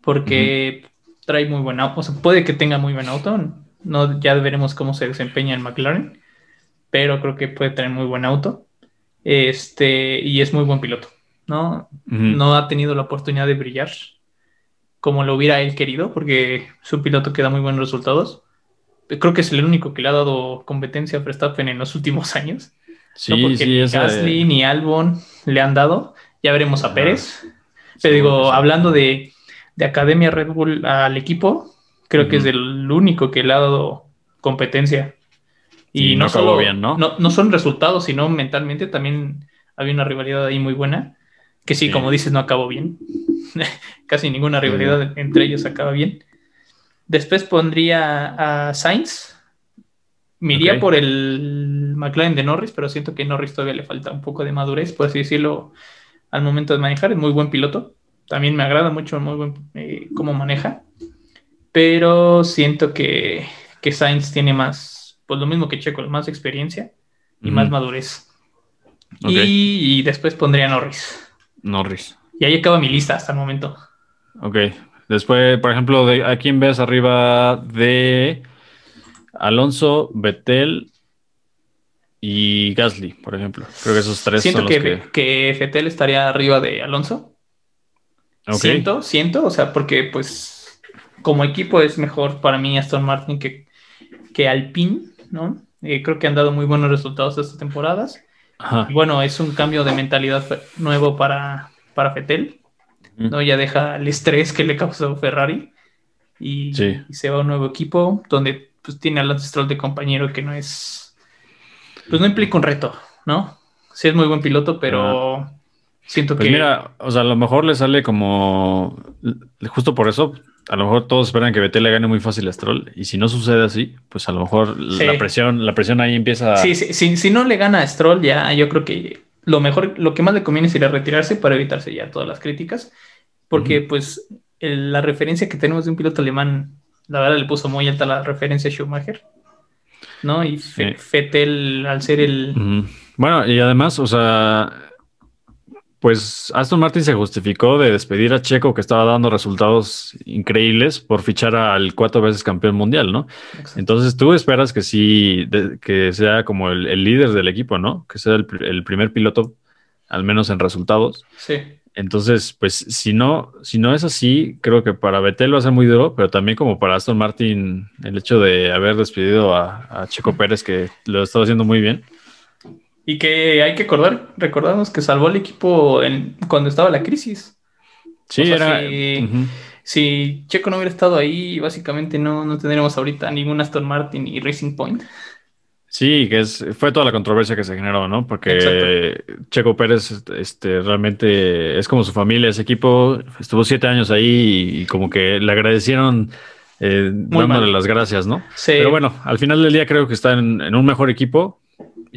porque trae muy buen auto, o sea, puede que tenga muy buen auto, no, ya veremos cómo se desempeña en McLaren, pero creo que puede tener muy buen auto, este, y es muy buen piloto. ¿No? No ha tenido la oportunidad de brillar como lo hubiera él querido, porque es un piloto que da muy buenos resultados. Creo que es el único que le ha dado competencia a Verstappen en los últimos años. Sí, no porque sí, ni Gasly ni Albon le han dado. Ya veremos a Ajá. Pérez. Pero digo, hablando de, de Academia Red Bull al equipo, creo que es el único que le ha dado competencia. Y, no no solo bien, ¿no? no son resultados, sino mentalmente también había una rivalidad ahí muy buena. Que sí, Sí. como dices, no acabó bien. Casi ninguna rivalidad entre ellos acaba bien. Después pondría a Sainz. Me iría Ok. por el McLaren de Norris, pero siento que Norris todavía le falta un poco de madurez, por así decirlo, al momento de manejar. Es muy buen piloto. También me agrada mucho muy buen, eh, cómo maneja. Pero siento que, que Sainz tiene más, pues lo mismo que Checo, más experiencia y más madurez. Y, y después pondría a Norris. Norris. Y ahí acaba mi lista hasta el momento. Ok. Después, por ejemplo, de, ¿a quién ves arriba de Alonso, Betel y Gasly, por ejemplo? Creo que esos tres Siento son que, los que... que Fettel estaría arriba de Alonso. Ok. Siento, siento, o sea, porque pues como equipo es mejor para mí Aston Martin que, que Alpine, ¿no? Eh, creo que han dado muy buenos resultados estas temporadas. Ajá. Bueno, es un cambio de mentalidad nuevo para, para Fettel, ¿no? Ya deja el estrés que le causó Ferrari y, Sí. y se va a un nuevo equipo donde pues tiene a Lance Stroll de compañero que no es, pues no implica un reto, ¿no? Sí es muy buen piloto, pero siento Pues que... mira, o sea, a lo mejor le sale como... Justo por eso, a lo mejor todos esperan que Betel le gane muy fácil a Stroll y si no sucede así, pues a lo mejor Sí. la presión la presión ahí empieza... Sí, sí, sí, si no le gana a Stroll, ya yo creo que lo mejor, lo que más le conviene sería retirarse para evitarse ya todas las críticas, porque pues el- la referencia que tenemos de un piloto alemán, la verdad le puso muy alta la referencia a Schumacher, ¿no? Y Fe- Sí. Vettel, al ser el... Bueno, y además, o sea, pues Aston Martin se justificó de despedir a Checo, que estaba dando resultados increíbles, por fichar al cuatro veces campeón mundial, ¿no? Entonces tú esperas que sí, de- que sea como el, el líder del equipo, ¿no? Que sea el primer piloto, al menos en resultados. Sí, Entonces, pues si no, si no es así, creo que para Vettel va a ser muy duro, pero también como para Aston Martin, el hecho de haber despedido a, a Checo Pérez, que lo estaba haciendo muy bien. Y que hay que acordar, recordarnos que salvó al equipo en, cuando estaba la crisis. Sí, O sea, era. Si Checo no hubiera estado ahí, básicamente no, no tendríamos ahorita ningún Aston Martin y Racing Point. Sí, que es, fue toda la controversia que se generó, ¿no? Porque Checo Pérez este, realmente es como su familia, ese equipo estuvo siete años ahí y, y como que le agradecieron eh, dándole mal. las gracias, ¿no? Sí. Pero bueno, al final del día creo que está en, en un mejor equipo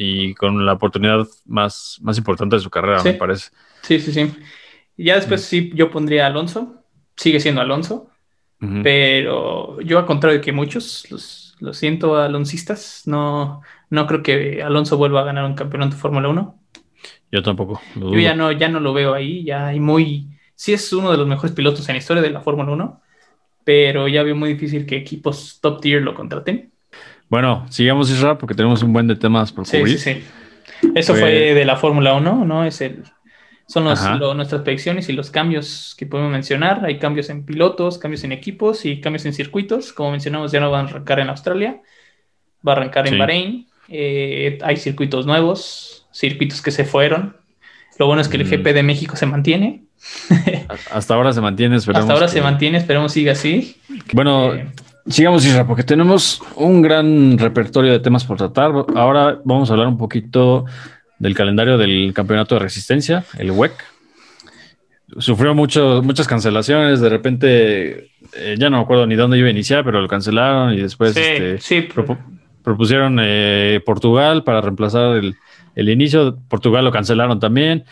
y con la oportunidad más, más importante de su carrera, Sí. me parece. Sí, sí, sí. Ya después sí, yo pondría a Alonso. Sigue siendo Alonso. Ujú. Pero yo, al contrario que muchos, los, lo siento, aloncistas, no, no creo que Alonso vuelva a ganar un campeonato de Fórmula 1. Yo tampoco. Yo ya no, ya no lo veo ahí. Ya hay muy. Sí, es uno de los mejores pilotos en la historia de la Fórmula 1. Pero ya veo muy difícil que equipos top tier lo contraten. Bueno, sigamos Isra porque tenemos un buen de temas por Sí, cubrir. sí, sí. Eso Pues- fue de la Fórmula 1, ¿no? Es el, son los- lo- nuestras predicciones y los cambios que podemos mencionar. Hay cambios en pilotos, cambios en equipos y cambios en circuitos. Como mencionamos, ya no van a arrancar en Australia, va a arrancar en Sí. Bahrein. Eh, hay circuitos nuevos, circuitos que se fueron. Lo bueno es que el Mm. GP de México se mantiene. Hasta ahora se mantiene, esperemos Hasta ahora que- se mantiene, esperemos siga así. Bueno, Eh, sigamos Isra porque tenemos un gran repertorio de temas por tratar. Ahora vamos a hablar un poquito del calendario del campeonato de resistencia, el WEC. Sufrió mucho, muchas cancelaciones, de repente eh, ya no me acuerdo ni dónde iba a iniciar, pero lo cancelaron y después sí, este, sí, propu- propusieron eh, Portugal para reemplazar el, el inicio. Portugal lo cancelaron también.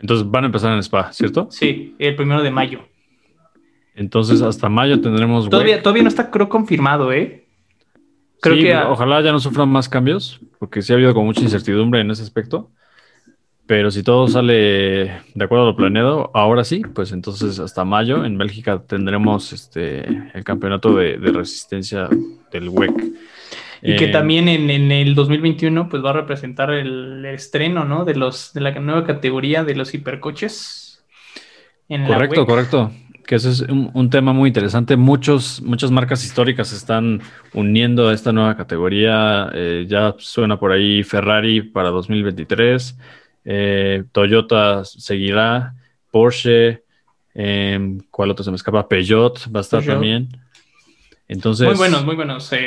Entonces van a empezar en Spa, ¿cierto? sí, el primero de mayo. Entonces hasta mayo tendremos Todavía, WEC. todavía no está, creo, confirmado, ¿eh? Creo Sí, que a- ojalá ya no sufran más cambios, porque sí ha habido como mucha incertidumbre en ese aspecto. Pero si todo sale de acuerdo a lo planeado, ahora sí, pues entonces hasta mayo en Bélgica tendremos este el campeonato de, de resistencia del WEC. Y que Eh, también en, en el 2021 pues va a representar el, estreno, ¿no? De los de la nueva categoría de los hipercoches. En Correcto, WEC. correcto. Que ese es un, un tema muy interesante. Muchos, muchas marcas históricas se están uniendo a esta nueva categoría. Eh, ya suena por ahí Ferrari para 2023. eh, Toyota seguirá. Porsche. eh, ¿Cuál otro se me escapa? Peugeot va a estar Peugeot. también. Entonces, Muy buenos, muy buenos. Muy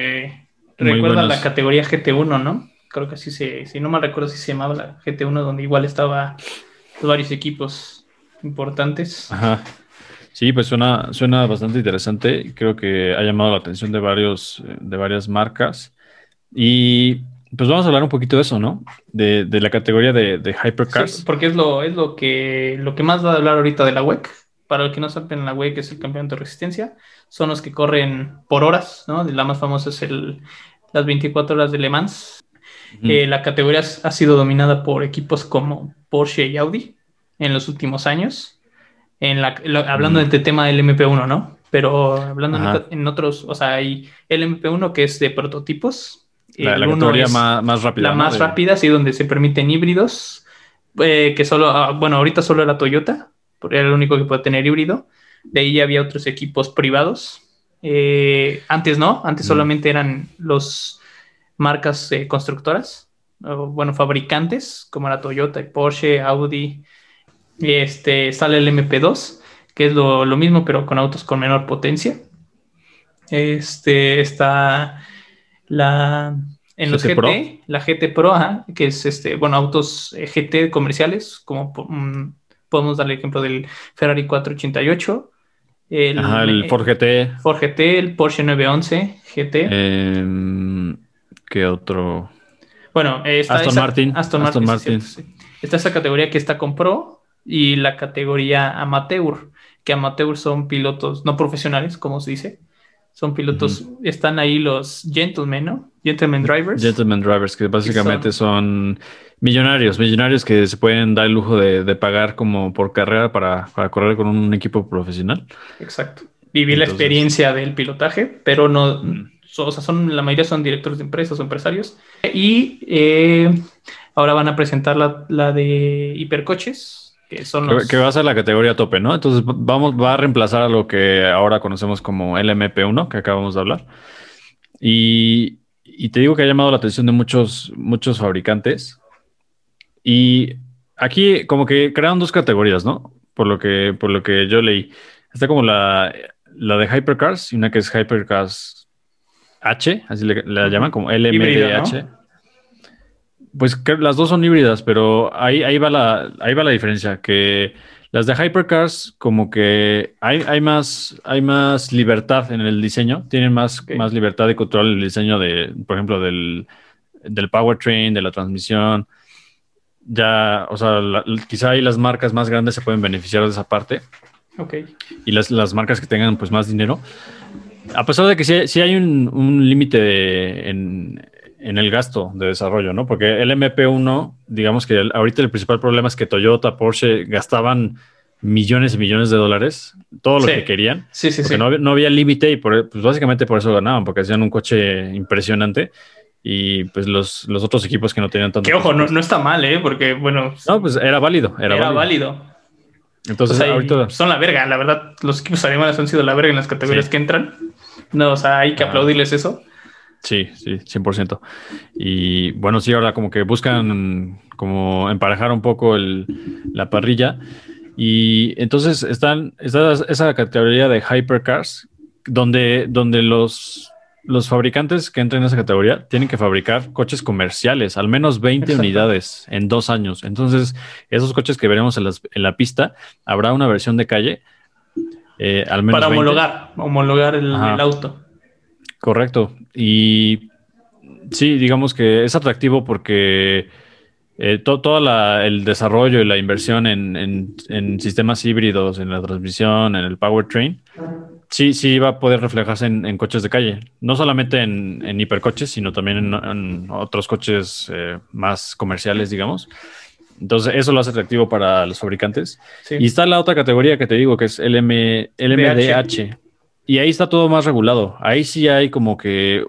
recuerda buenos. la categoría GT1, ¿no? Creo que así se, si no mal recuerdo si se llamaba la GT1, donde igual estaba varios equipos importantes. Ajá. Sí, pues suena, suena bastante interesante. Creo que ha llamado la atención de varios, de varias marcas. Y pues vamos a hablar un poquito de eso, ¿no? De, de la categoría de, de hypercars. Sí, porque es lo, es lo que lo que más va a hablar ahorita de la WEC. Para el que no saben, la WEC es el campeonato de resistencia. Son los que corren por horas, ¿no? La más famosa es el, las 24 horas de Le Mans. Ujú. Eh, la categoría ha sido dominada por equipos como Porsche y Audi en los últimos años. En la, lo- hablando Mm. de este tema del MP1, ¿no? Pero hablando en, otros, o sea, hay el MP1 que es de prototipos. la, la categoría más, más rápida. la ¿no? más De- rápida, sí, donde se permiten híbridos, eh, que solo, ah, bueno, ahorita solo era Toyota, porque era el único que puede tener híbrido. De ahí ya había otros equipos privados. Eh, antes no, antes Mm. solamente eran los marcas eh, constructoras, o, bueno, fabricantes, como era Toyota Porsche, Audi. Y este, sale el MP2, que es lo, lo mismo, pero con autos con menor potencia. Este, está la... En los GT Pro. la GT Pro, ajá, que es este, bueno, autos eh, GT comerciales, como mm, podemos darle el ejemplo del Ferrari 488, el, Ajá, el Ford GT. Ford GT, el Porsche 911 GT. em, ¿Qué otro? Bueno, está Aston esa- Martin, Aston Aston Martin, sí, Martin. sí. Está esa categoría que está con Pro y la categoría Amateur, que Amateur son pilotos no profesionales, como se dice. Son pilotos, están ahí los gentlemen, ¿no? Gentlemen drivers. Gentleman Drivers, que básicamente son millonarios, millonarios que se pueden dar el lujo de, de pagar como por carrera para, para correr con un equipo profesional. Exacto. Vivir la experiencia del pilotaje, pero no, so- o sea, son, la mayoría son directores de empresas o empresarios. Y eh, ahora van a presentar la, la de hipercoches, que son Que, los... que va a ser la categoría tope, ¿no? Entonces vamos, va a reemplazar a lo que ahora conocemos como LMP1, que acabamos de hablar. Y, y te digo que ha llamado la atención de muchos, muchos fabricantes. Y aquí como que crearon dos categorías, ¿no? Por lo que, por lo que yo leí. Está como la, la de Hypercars y una que es Hypercars H, así le, la llaman, como Híbrida, ¿no? Pues que las dos son híbridas, pero ahí, ahí, va la, ahí va la diferencia, que las de Hypercars como que hay, hay, más, hay más libertad en el diseño, tienen más, más libertad de control en el diseño de, por ejemplo, del, del powertrain, de la transmisión. Ya, o sea, la- quizá ahí las marcas más grandes se pueden beneficiar de esa parte Ok. y las, las marcas que tengan pues más dinero. A pesar de que sí, sí hay un, un límite de- en, en el gasto de desarrollo, ¿no? Porque el MP1, digamos que el- ahorita el principal problema es que Toyota, Porsche gastaban millones y millones de dólares, todo lo Sí. que querían, Sí, sí, porque sí. no, había, no había límite y por, pues básicamente por eso ganaban, porque hacían un coche impresionante y pues los, los otros equipos que no tenían tanto... Que ojo, no, no está mal, ¿eh? Porque, bueno, No, pues era válido, era, era, válido. válido. Entonces, O sea, y ahorita... son la verga, la verdad. Los equipos alemanes han sido la verga en las categorías Sí. que entran. No, o sea, hay que Ah. aplaudirles eso. Sí, sí, 100%. Y bueno, sí, ahora como que buscan como emparejar un poco el, la parrilla. Y entonces están, está esa categoría de hypercars, donde, donde los, los fabricantes que entren en esa categoría tienen que fabricar coches comerciales, al menos 20 Exacto. unidades en dos años. Entonces, esos coches que veremos en, las- en la pista, habrá una versión de calle, eh, al menos Para 20. homologar, homologar el auto. Correcto. Y sí, digamos que es atractivo porque eh, to- todo la- el desarrollo y la inversión en, en- en sistemas híbridos, en la transmisión, en el powertrain, sí, sí va a poder reflejarse en, en coches de calle. No solamente en, en hipercoches, sino también en, otros coches eh, más comerciales, digamos. Entonces, eso lo hace atractivo para los fabricantes. Sí. Y está la otra categoría que te digo, que es LM, LMDH. Y ahí está todo más regulado. Ahí sí hay como que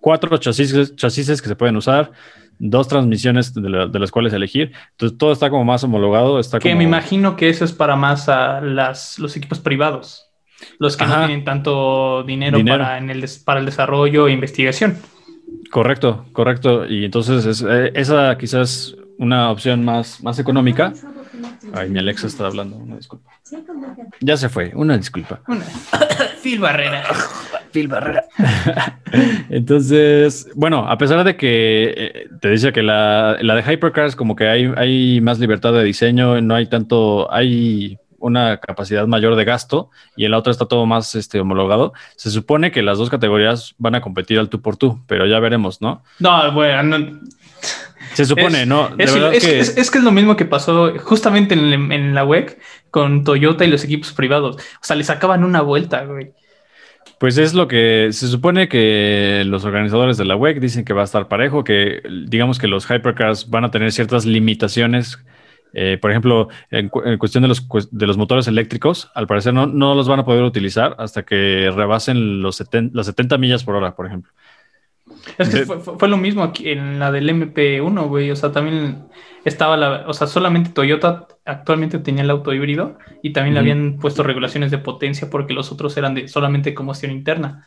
cuatro chasis, chasis que se pueden usar, dos transmisiones de, las cuales elegir. Entonces todo está como más homologado. Está que como... me imagino que eso es para más a las, los equipos privados, los que no tienen tanto dinero, Para, en el, para el desarrollo e investigación. Correcto, correcto. Y entonces es, eh, esa quizás una opción más, más económica. Ay, mi Alexa está hablando, una disculpa. Ya se fue, una disculpa. Phil Barrera. Phil Barrera. Entonces, bueno, a pesar de que eh, te dice que la, la de Hypercars como que hay, hay más libertad de diseño, no hay tanto, hay una capacidad mayor de gasto y en la otra está todo más este, homologado. Se supone que las dos categorías van a competir al tú por tú, pero ya veremos, ¿no? No, bueno, se supone, ¿no? es, que... Es, que... es lo mismo que pasó justamente en, la web con Toyota y los equipos privados. O sea, le sacaban una vuelta, güey. Pues es lo que se supone que los organizadores de la WEC dicen que va a estar parejo, que digamos que los hypercars van a tener ciertas limitaciones. Eh, por ejemplo, en, cuestión de los, de los motores eléctricos, al parecer no, no los van a poder utilizar hasta que rebasen los las 70 millas por hora, por ejemplo. Es que fue, lo mismo aquí en la del MP1, güey. O sea, también estaba la. O sea, solamente Toyota actualmente tenía el auto híbrido y también le habían puesto regulaciones de potencia porque los otros eran de solamente combustión interna.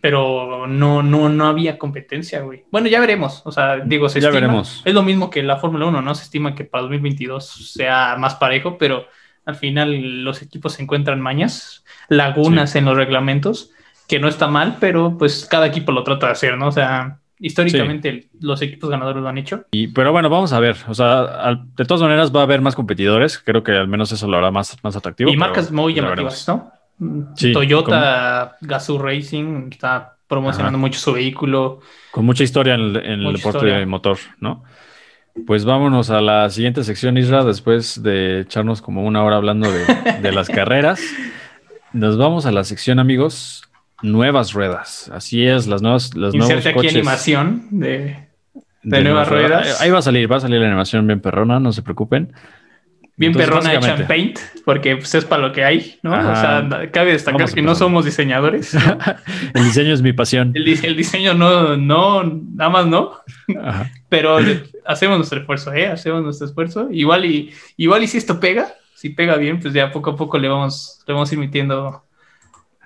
Pero no, no, no había competencia, güey. Bueno, ya veremos. O sea, digo, se ya veremos. Es lo mismo que la Fórmula 1, ¿no? Se estima que para 2022 sea más parejo, pero al final los equipos se encuentran mañas, lagunas en los reglamentos que no está mal, pero pues cada equipo lo trata de hacer, ¿no? O sea, históricamente los equipos ganadores lo han hecho. Y, pero bueno, vamos a ver. O sea, de todas maneras va a haber más competidores. Creo que al menos eso lo hará más, más atractivo. Y marcas muy llamativas, ¿no? Toyota Gazoo Racing está promocionando mucho su vehículo. Con mucha historia en, el deporte de motor, ¿no? Pues vámonos a la siguiente sección, Isra, después de echarnos como una hora hablando de, de las carreras. Nos vamos a la sección, amigos, nuevas ruedas. Así es, las nuevas, las nuevos aquí animación de, nuevas ruedas. Ahí va a salir, va a salir la animación bien perrona, no se preocupen. Bien perrona hecha en Paint, porque pues, es para lo que hay, ¿no? O sea, cabe destacar que no somos diseñadores. el diseño es mi pasión. El, diseño no, no, nada más no. Pero hacemos nuestro esfuerzo, ¿eh? Hacemos nuestro esfuerzo. Igual y, igual y si esto pega, si pega bien, pues ya poco a poco le vamos, le vamos a ir metiendo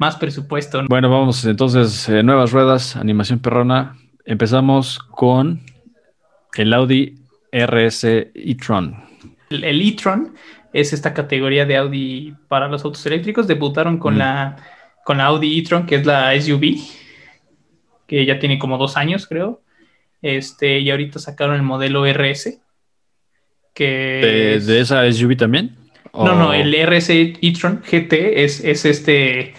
más presupuesto. Bueno, vamos entonces, eh, nuevas ruedas, animación perrona. Empezamos con el Audi RS e-tron. El, e-tron es esta categoría de Audi para los autos eléctricos. Debutaron con, mm. la, con la Audi e-tron, que es la SUV, que ya tiene como dos años, creo. Este, y ahorita sacaron el modelo RS. Que ¿De, esa SUV también? No, no, el RS e-tron GT es, es este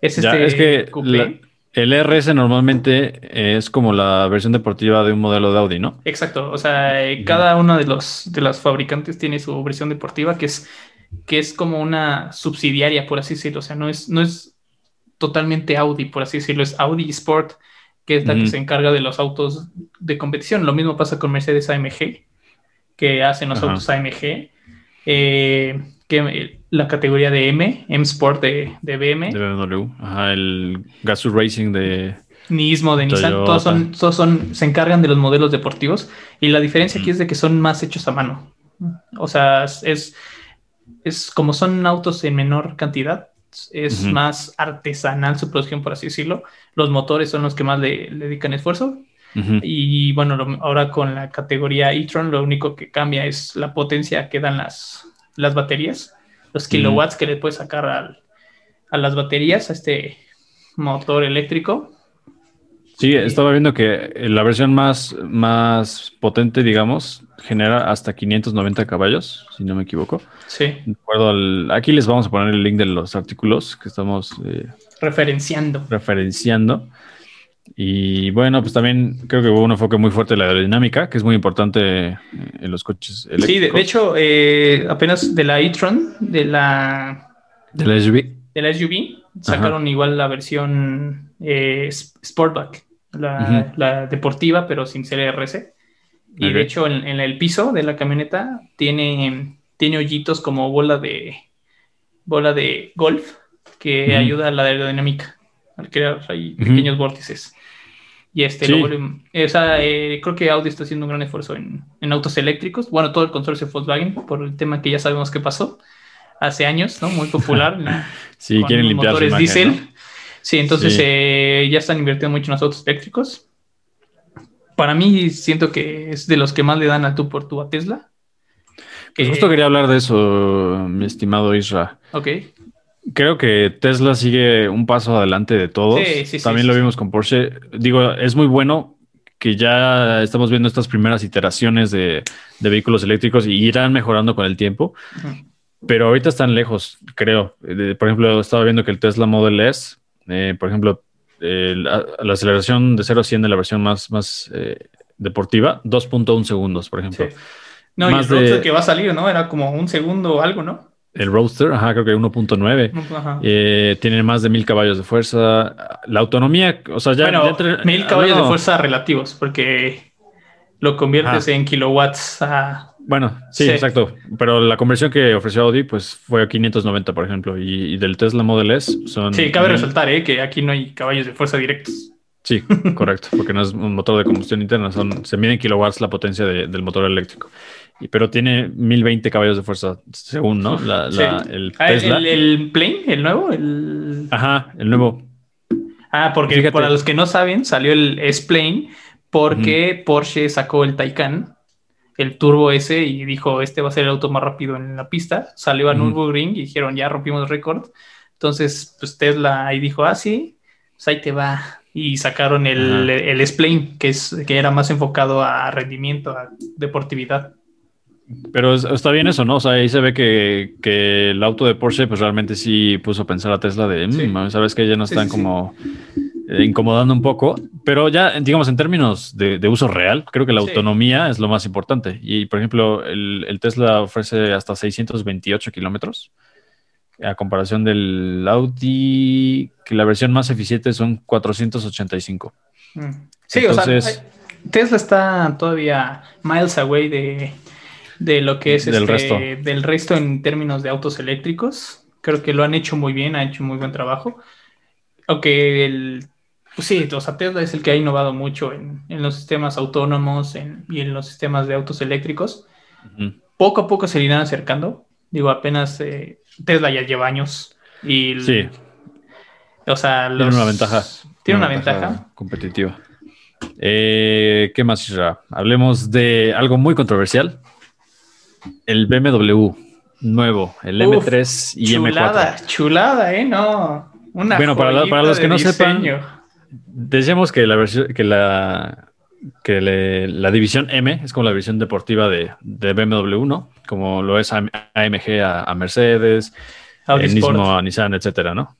es, este que el RS normalmente es como la versión deportiva de un modelo de Audi, ¿no? Exacto. O sea, cada uno de los de las fabricantes tiene su versión deportiva que es, que es como una subsidiaria, por así decirlo. O sea, no es, no es totalmente Audi, por así decirlo. Es Audi Sport, que es la que se encarga de los autos de competición. Lo mismo pasa con Mercedes AMG, que hacen los autos AMG. Eh, que la categoría de M, M Sport de, de BM. De BMW, ajá, el Gazoo Racing de Nismo, de Nissan, todos son, todos son, se encargan de los modelos deportivos y la diferencia aquí es de que son más hechos a mano. O sea, es, es como son autos en menor cantidad, es más artesanal su producción, por así decirlo. Los motores son los que más le, dedican esfuerzo. Y bueno, ahora con la categoría e-tron, lo único que cambia es la potencia que dan las, las baterías, los kilowatts que le puedes sacar a las baterías, a este motor eléctrico. Sí, estaba viendo que la versión más, más potente, digamos, genera hasta 590 caballos, si no me equivoco. Sí. aquí les vamos a poner el link de los artículos que estamos eh, referenciando. Referenciando. Y bueno, pues también creo que hubo un enfoque muy fuerte en la aerodinámica, que es muy importante en los coches eléctricos. Sí, de, hecho, eh, apenas de la e-tron, de la... De la SUV. De la SUV, sacaron igual la versión eh, Sportback, la, deportiva, pero sin ser RC. Y de hecho, en, el piso de la camioneta tiene, tiene hoyitos como bola de, bola de golf que ayuda a la aerodinámica al crear ahí pequeños vórtices. Y este, Sí. lo vuelven- o sea, eh, creo que Audi está haciendo un gran esfuerzo en, en autos eléctricos. Bueno, todo el consorcio Volkswagen, por el tema que ya sabemos que pasó hace años, ¿no? Muy popular. Sí, con quieren limpiar motores diésel. ¿no? Sí, entonces Sí. eh, ya están invirtiendo mucho en los autos eléctricos. Para mí, siento que es de los que más le dan al tú por tú a Tesla. Pues Eh, justo quería hablar de eso, mi estimado Isra. Ok. Creo que Tesla sigue un paso adelante de todos. Sí, sí, sí, También sí, lo vimos con Porsche. Digo, es muy bueno que ya estamos viendo estas primeras iteraciones de, de vehículos eléctricos y irán mejorando con el tiempo. Pero ahorita están lejos, creo. De- por ejemplo, estaba viendo que el Tesla Model S, eh, por ejemplo, eh, la, la aceleración de 0 a 100 de la versión más, más eh, deportiva, 2.1 segundos, por ejemplo. Sí. No, y el de- que va a salir, ¿no? Era como un segundo o algo, ¿no? El Roadster, ajá, creo que 1.9. Ajá. Eh, tiene más de mil caballos de fuerza. La autonomía, o sea, ya. bueno, ya mil caballos de fuerza relativos, porque lo conviertes Ah. en kilowatts a... Bueno, sí, Sí. exacto. Pero la conversión que ofreció Audi, pues fue a 590, por ejemplo. Y, y del Tesla Model S son. Sí, cabe resaltar, ¿eh? Que aquí no hay caballos de fuerza directos. Sí, correcto, porque no es un motor de combustión interna, son, se mide en kilowatts la potencia de- del motor eléctrico. Y, pero tiene 1020 caballos de fuerza, según, ¿no? La, Sí. la- el Ah, Tesla. el, el Plane, el nuevo, el... Ajá, el nuevo. Ah, porque Fíjate. para los que no saben, salió el S-Plane porque Porsche sacó el Taycan, el Turbo S, y dijo, este va a ser el auto más rápido en la pista. Salió a. Nürburgring y dijeron, ya rompimos récord. Entonces, pues Tesla ahí dijo, ah, sí, pues ahí te va. Y sacaron el, el S-Plane, que, es, que era más enfocado a rendimiento, a deportividad. Pero es- está bien eso, ¿no? O sea, ahí se ve que, que el auto de Porsche, pues realmente sí puso a pensar a Tesla de, Sí. "Mm, sabes que ya nos están sí, sí. como eh, incomodando un poco. Pero ya, digamos, en términos de, de uso real, creo que la Sí. autonomía es lo más importante. Y, por ejemplo, el, el Tesla ofrece hasta 628 kilómetros. A comparación del Audi, que la versión más eficiente son 485. Mm. Sí, o Entonces- sea, hay- Tesla está todavía miles away de, de lo que es Del este- resto. del resto en términos de autos eléctricos. Creo que lo han hecho muy bien, ha hecho muy buen trabajo. Aunque el, pues sí, o sea, Tesla es el que ha innovado mucho en, en los sistemas autónomos en- y en los sistemas de autos eléctricos. Ujú. Poco a poco se le irán acercando. Digo, apenas eh, Tesla ya lleva años y Sí, o sea, tiene los- una ventaja. Tiene una ventaja. competitiva. Eh, ¿Qué más, Isra? Hablemos de algo muy controversial. El BMW nuevo, el Uf, M3 y chulada, M4. chulada, ¿eh? No. Una Bueno, para los que no sepan, diseño. Decíamos que la versión, que la que le- la división M es como la división deportiva de, de BMW, ¿no? Como lo es AM- AMG a, a Mercedes, Audi el Sport. mismo a Nissan, etcétera, ¿no?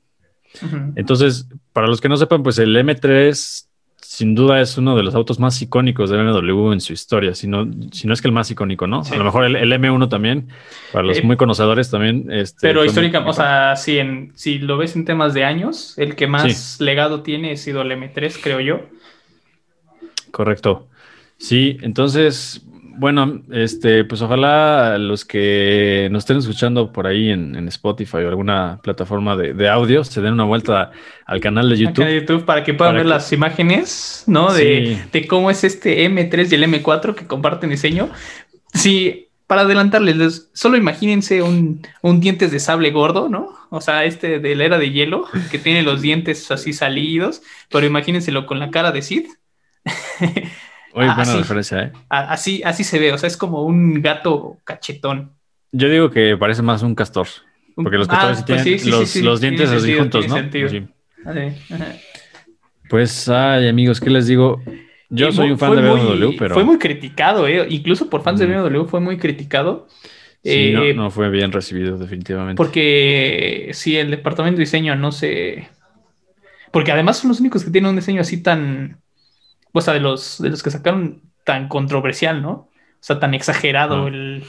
Entonces, para los que no sepan, pues el M3 sin duda es uno de los autos más icónicos de BMW en su historia, si no, si no es que el más icónico, ¿no? Sí. A lo mejor el, el M1 también, para los Eh, muy conocedores también. Este, Pero históricamente, o sea, si, en, si lo ves en temas de años, el que más legado tiene ha sido el M3, creo yo. Correcto. Sí, entonces, bueno, este, pues ojalá los que nos estén escuchando por ahí en, en Spotify o alguna plataforma de, de audio se den una vuelta al canal de YouTube. para que puedan Para ver que- las imágenes, ¿no? De, Sí. de cómo es este M3 y el M4 que comparten diseño. Sí, para adelantarles, les- solo imagínense un, un dientes de sable gordo, ¿no? O sea, este de la era de hielo, que tiene los dientes así salidos, pero imagínenselo con la cara de Sid. Oye, Ah, buena referencia, ¿eh? Así, así se ve, o sea, es como un gato cachetón. Yo digo que parece más un castor, porque los Ah, castores pues tienen sí, sí, los, sí, sí, los dientes así sentido, juntos, ¿no? Pues, ay, amigos, ¿qué les digo? Yo Y soy un fan de muy- BMW, pero Fue muy criticado, ¿eh? Incluso por fans de. BMW fue muy criticado. sí, no, eh, no fue bien recibido, definitivamente. Porque si el departamento de diseño no se. Porque además son los únicos que tienen un diseño así tan. O sea, de los, de los que sacaron tan controversial, ¿no? O sea, tan exagerado. Ah. El,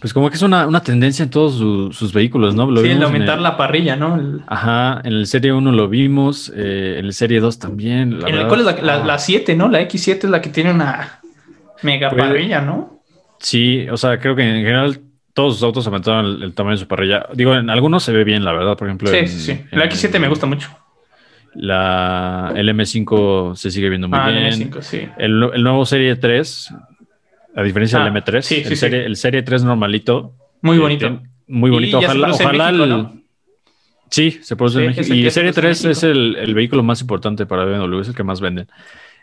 Pues como que es una, una tendencia en todos su- sus vehículos, ¿no? Lo sí, el aumentar el- la parrilla, ¿no? El- Ajá, en el Serie 1 lo vimos, eh, en el Serie 2 también. la en el-. ¿Cuál es la, la, Ah, la 7, no? La X7 es la que tiene una mega Pues- parrilla, ¿no? Sí, o sea, creo que en general todos sus autos aumentaron el, el tamaño de su parrilla. Digo, en algunos se ve bien, la verdad, por ejemplo. Sí, en- sí, sí. en La X7 me gusta mucho. La, el M5 se sigue viendo muy Ah, el bien. M5, sí. El, el nuevo Serie 3, a diferencia Ah, del M3, sí, el, sí. serie, el Serie 3 normalito. Muy eh, bonito. muy Y bonito. se Ojalá, ojalá México, el- ¿no? Sí, se produce en México. el Y el Serie produce en 3 es el, el vehículo más importante para BMW, es el que más venden.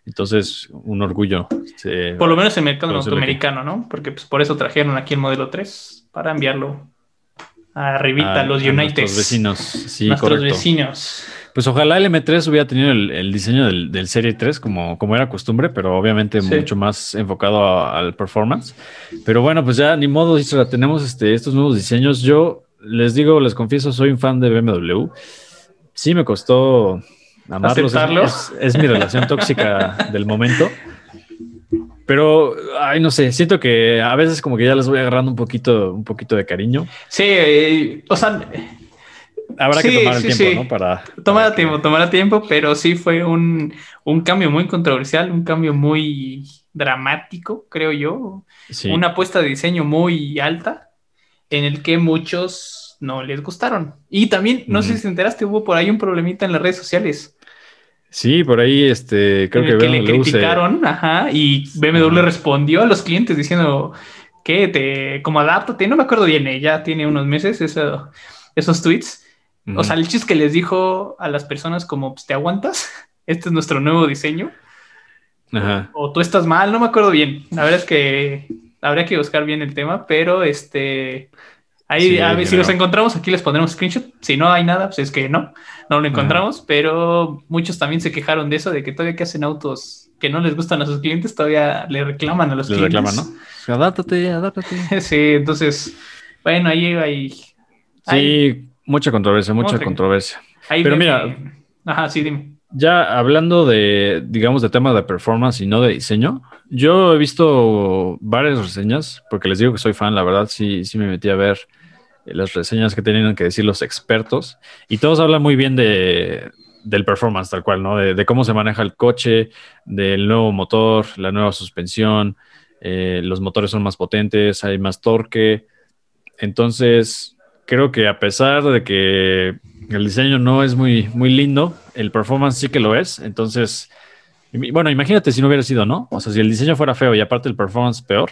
Entonces, un orgullo. Se- Por lo menos en el mercado norteamericano, ¿no? Porque pues, por eso trajeron aquí el modelo 3 para enviarlo arribita a, los United. nuestros vecinos. Sí, nuestros correcto. vecinos. Pues ojalá el M3 hubiera tenido el, el diseño del, del Serie 3 como, como era costumbre, pero obviamente Sí. mucho más enfocado a- al performance. Pero bueno, pues ya ni modo, tenemos este, estos nuevos diseños. Yo les digo, les confieso, soy un fan de BMW. Sí me costó amarlos. Es, es mi relación tóxica del momento. Pero, ay, no sé, siento que a veces como que ya les voy agarrando un poquito, un poquito de cariño. Sí, eh, o sea, Habrá Sí, que tomar el sí, tiempo, sí. ¿no? Para, tomará para que- tiempo, tomará tiempo, pero sí fue un, un cambio muy controversial, un cambio muy dramático, creo yo. Una apuesta de diseño muy alta en el que muchos no les gustaron. Y también, no sé si te enteraste, hubo por ahí un problemita en las redes sociales. Sí, por ahí este, creo en el que que le se- criticaron, ajá, y BMW Ajá. respondió a los clientes diciendo que te, como adáptate, no me acuerdo bien, eh, ya tiene unos meses eso- esos tweets. O sea, el chiste que les dijo a las personas como, pues, ¿te aguantas? Este es nuestro nuevo diseño. Ajá. O tú estás mal, no me acuerdo bien. La verdad es que habría que buscar bien el tema, pero este... Ahí, Sí, a ver, si los encontramos, aquí les pondremos screenshot. Si no hay nada, pues es que no, no lo encontramos, pero muchos también se quejaron de eso, de que todavía que hacen autos que no les gustan a sus clientes, todavía le reclaman a los Les clientes. reclaman, ¿no? Adáptate, adáptate. Sí, entonces, bueno, ahí hay... Sí, mucha controversia, mucha Otra. controversia. ahí Pero me- mira- Ajá, sí, dime. Ya hablando de, digamos, de tema de performance y no de diseño, yo he visto varias reseñas, porque les digo que soy fan, la verdad, sí, sí me metí a ver las reseñas que tenían que decir los expertos, y todos hablan muy bien de, del performance tal cual, ¿no? De, de cómo se maneja el coche, del nuevo motor, la nueva suspensión, eh, los motores son más potentes, hay más torque. Entonces, creo que a pesar de que el diseño no es muy, muy lindo, el performance sí que lo es. Entonces, bueno, imagínate si no hubiera sido, ¿no? O sea, si el diseño fuera feo y aparte el performance peor,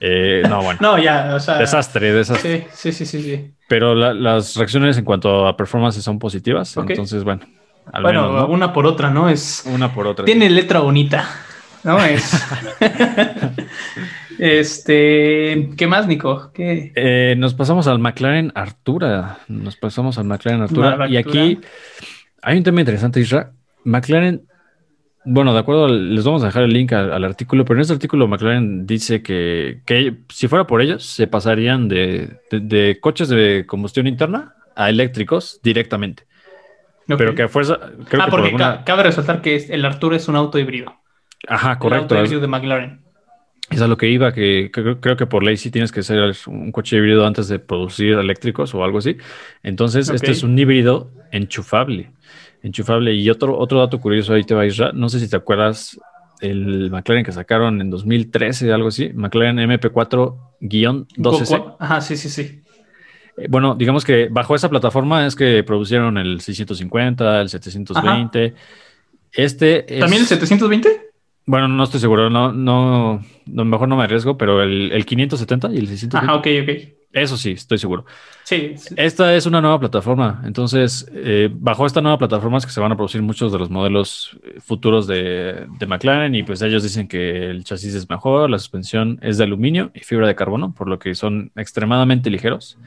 eh, no, bueno, No, ya, o sea... desastre, desastre. Sí, sí, sí, sí, sí. Pero la- las reacciones en cuanto a performance son positivas. Entonces, bueno, al bueno, menos, ¿no? una por otra, ¿no? Es... una por otra. Tiene letra bonita, ¿no? Es... este... ¿Qué más, Nico? ¿Qué... Eh, nos pasamos al McLaren Artura. Nos pasamos al McLaren Artura. Artura. Y aquí hay un tema interesante, Isra. McLaren, bueno, de acuerdo, les vamos a dejar el link al, al artículo, pero en este artículo McLaren dice que, que si fuera por ellos, se pasarían de, de- de coches de combustión interna a eléctricos directamente. Pero que a fuerza, creo ah, que por porque alguna... cabe resaltar que el Arturo es un auto híbrido. Ajá, El correcto. auto Es, híbrido de McLaren. Es a lo que iba, que, que creo- que por ley sí tienes que ser un coche híbrido antes de producir eléctricos o algo así. Entonces, este es un híbrido enchufable. Enchufable. Y otro, otro dato curioso ahí te va, Isra. No sé si te acuerdas el McLaren que sacaron en 2013, algo así. McLaren MP4-12C. Ajá, sí, sí, sí. Eh, Bueno, digamos que bajo esa plataforma es que producieron el 650, el 720. Este es... ¿También el 720? Bueno, no estoy seguro, no, no, no, mejor no me arriesgo, pero el, el 570 y el 620, Ajá, ok, ok. eso sí, estoy seguro. Sí, sí. Esta es una nueva plataforma, entonces, eh, bajo esta nueva plataforma es que se van a producir muchos de los modelos eh, futuros de, de McLaren y pues ellos dicen que el chasis es mejor, la suspensión es de aluminio y fibra de carbono, por lo que son extremadamente ligeros.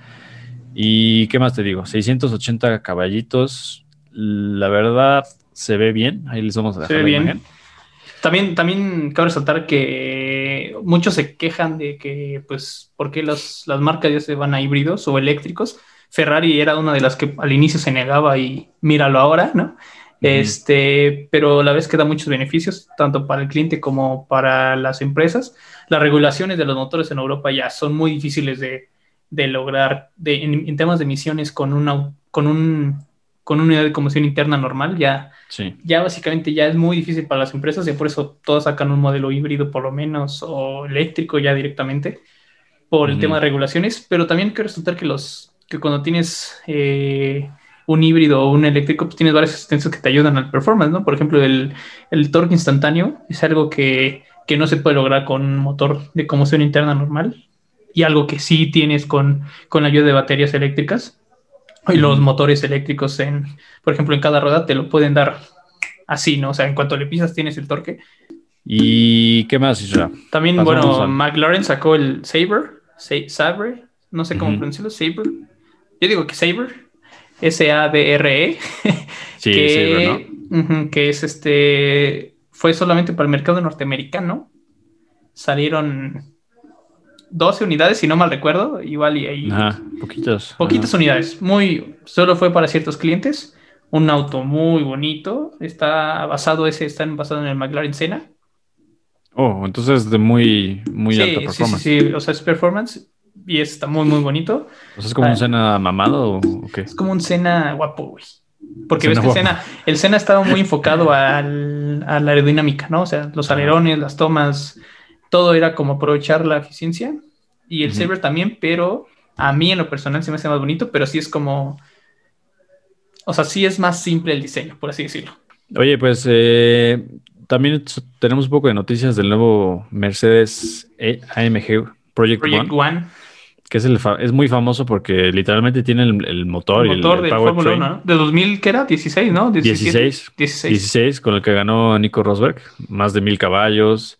¿Y qué más te digo? 680 caballitos, la verdad se ve bien, ahí les vamos a dejar Se ve la bien. imagen. También, también cabe resaltar que muchos se quejan de que, pues, ¿por qué las, las marcas ya se van a híbridos o eléctricos? Ferrari era una de las que al inicio se negaba y míralo ahora, ¿no? Este, pero la vez que da muchos beneficios, tanto para el cliente como para las empresas. Las regulaciones de los motores en Europa ya son muy difíciles de, de lograr de, en, en temas de emisiones con una, con un con una unidad de combustión interna normal, ya, Sí. ya básicamente ya es muy difícil para las empresas y por eso todas sacan un modelo híbrido por lo menos o eléctrico ya directamente por el tema de regulaciones, pero también que resultar que los que cuando tienes eh, un híbrido o un eléctrico, pues tienes varias asistencias que te ayudan al performance, ¿no? Por ejemplo, el, el torque instantáneo es algo que, que, no se puede lograr con un motor de combustión interna normal y algo que sí tienes con, con la ayuda de baterías eléctricas. Y los motores eléctricos, en, por ejemplo, en cada rueda te lo pueden dar así, ¿no? O sea, en cuanto le pisas tienes el torque. ¿Y qué más, Isra? También, Pasamos bueno, a... McLaren sacó el Saber, Sabre, no sé cómo uh -huh. pronunciarlo, Saber. Yo digo que Saber, S-A-B-R-E. Sí, que, Saber, ¿no? Uh -huh, que es este, fue solamente para el mercado norteamericano. Salieron 12 unidades, si no mal recuerdo, igual y ahí. Ajá, poquitas. Poquitas Ajá. unidades, muy, solo fue para ciertos clientes. Un auto muy bonito, está basado ese, están basado en el McLaren Senna. Oh, entonces de muy, muy sí, alta sí, performance. sí, sí, o sea, es performance y está muy, muy bonito. O sea, ¿Es como Ah. un Senna mamado o o qué? Es como un Senna guapo, güey. Porque Senna ves que. Senna, el Senna estaba muy enfocado al, a la aerodinámica, ¿no? O sea, los alerones, las tomas, todo era como aprovechar la eficiencia. Y el. Saber también, pero a mí en lo personal se me hace más bonito, pero sí es como. O sea, sí es más simple el diseño, por así decirlo. Oye, pues eh, también tenemos un poco de noticias del nuevo Mercedes E- AMG Project, Project One, One, que es, el es muy famoso porque literalmente tiene el, el motor, el y el- motor del Fórmula powertrain 1, ¿no? De 2000, ¿qué era? 16, ¿no? 17, 16, 16. 16, con el que ganó Nico Rosberg, más de mil caballos.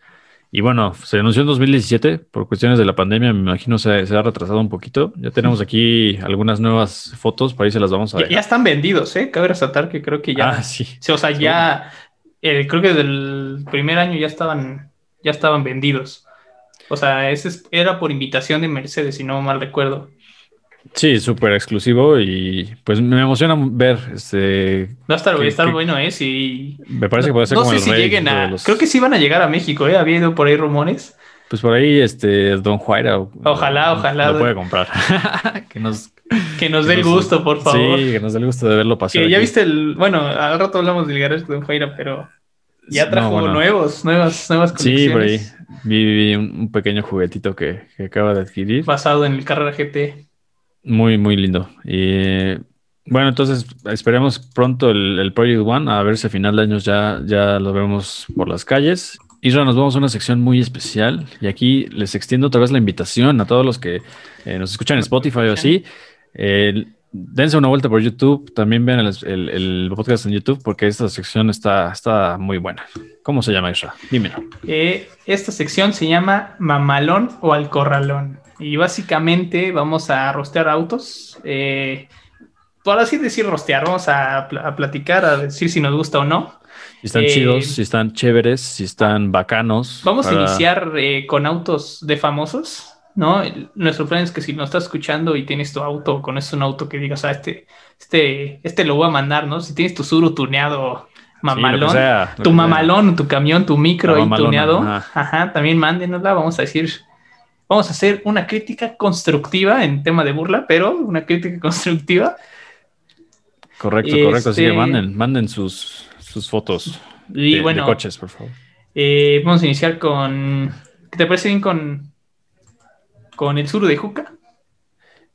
Y bueno, se anunció en 2017 por cuestiones de la pandemia, me imagino se, se ha retrasado un poquito. Ya tenemos aquí algunas nuevas fotos, por ahí se las vamos a Ya, dejar. ya están vendidos, ¿eh? Cabe resaltar que creo que ya. Ah, sí. O sea, ya eh, creo que desde el primer año ya estaban, ya estaban vendidos. O sea, ese es- era por invitación de Mercedes, si no mal recuerdo. Sí, súper exclusivo y pues me emociona ver este Va a estar, ¿Qué- va a estar bueno, ¿eh? Si... Me parece que puede ser no como sé el si rey lleguen de a... los- Creo que sí van a llegar a México, ¿eh? Había ido por ahí rumores. Pues por ahí, este, Don Juaira. Ojalá, ojalá. Lo puede comprar. que nos, Que nos que dé el gusto, por favor. Sí, que nos dé el gusto de verlo pasar. que ya aquí. viste el... Bueno, al rato hablamos del garage de Don Jaira, pero ya No, trajo bueno. nuevos, nuevas, nuevas Sí, por ahí. Vi, vi un, un pequeño juguetito que, que acaba de adquirir. Basado en el Carrera GT. Muy, muy lindo. Y bueno, entonces esperemos pronto el, el Project One, a ver si a final de años ya, ya lo vemos por las calles. Isra, nos vamos a una sección muy especial y aquí les extiendo otra vez la invitación a todos los que eh, nos escuchan en Spotify o así. Eh, dense una vuelta por YouTube, también vean el, el- el podcast en YouTube porque esta sección está, está muy buena. ¿Cómo se llama Isra? Dímelo. Eh, esta sección se llama Mamalón o al Corralón. Y básicamente vamos a rostear autos. Eh, por así decir, rostear. Vamos a, pl- a platicar, a decir si nos gusta o no. Si están Eh, chidos, si están chéveres, si están bacanos. Vamos para- a iniciar eh, con autos de famosos. ¿No? El- Nuestro plan es que si nos estás escuchando y tienes tu auto, con un auto que digas, ah, este, este, este lo voy a mandar, ¿no? Si tienes tu Suru tuneado mamalón, Sí, sea, tu mamalón, tu camión, tu micro mamalona, tuneado, ajá. ajá. también mándenosla, vamos a decir, vamos a hacer una crítica constructiva en tema de burla, pero una crítica constructiva. Correcto, correcto. Así que Este- manden, manden sus, sus fotos Y de, coches, por favor. eh, vamos a iniciar con, ¿qué te parece bien con, con el Suru de Juca?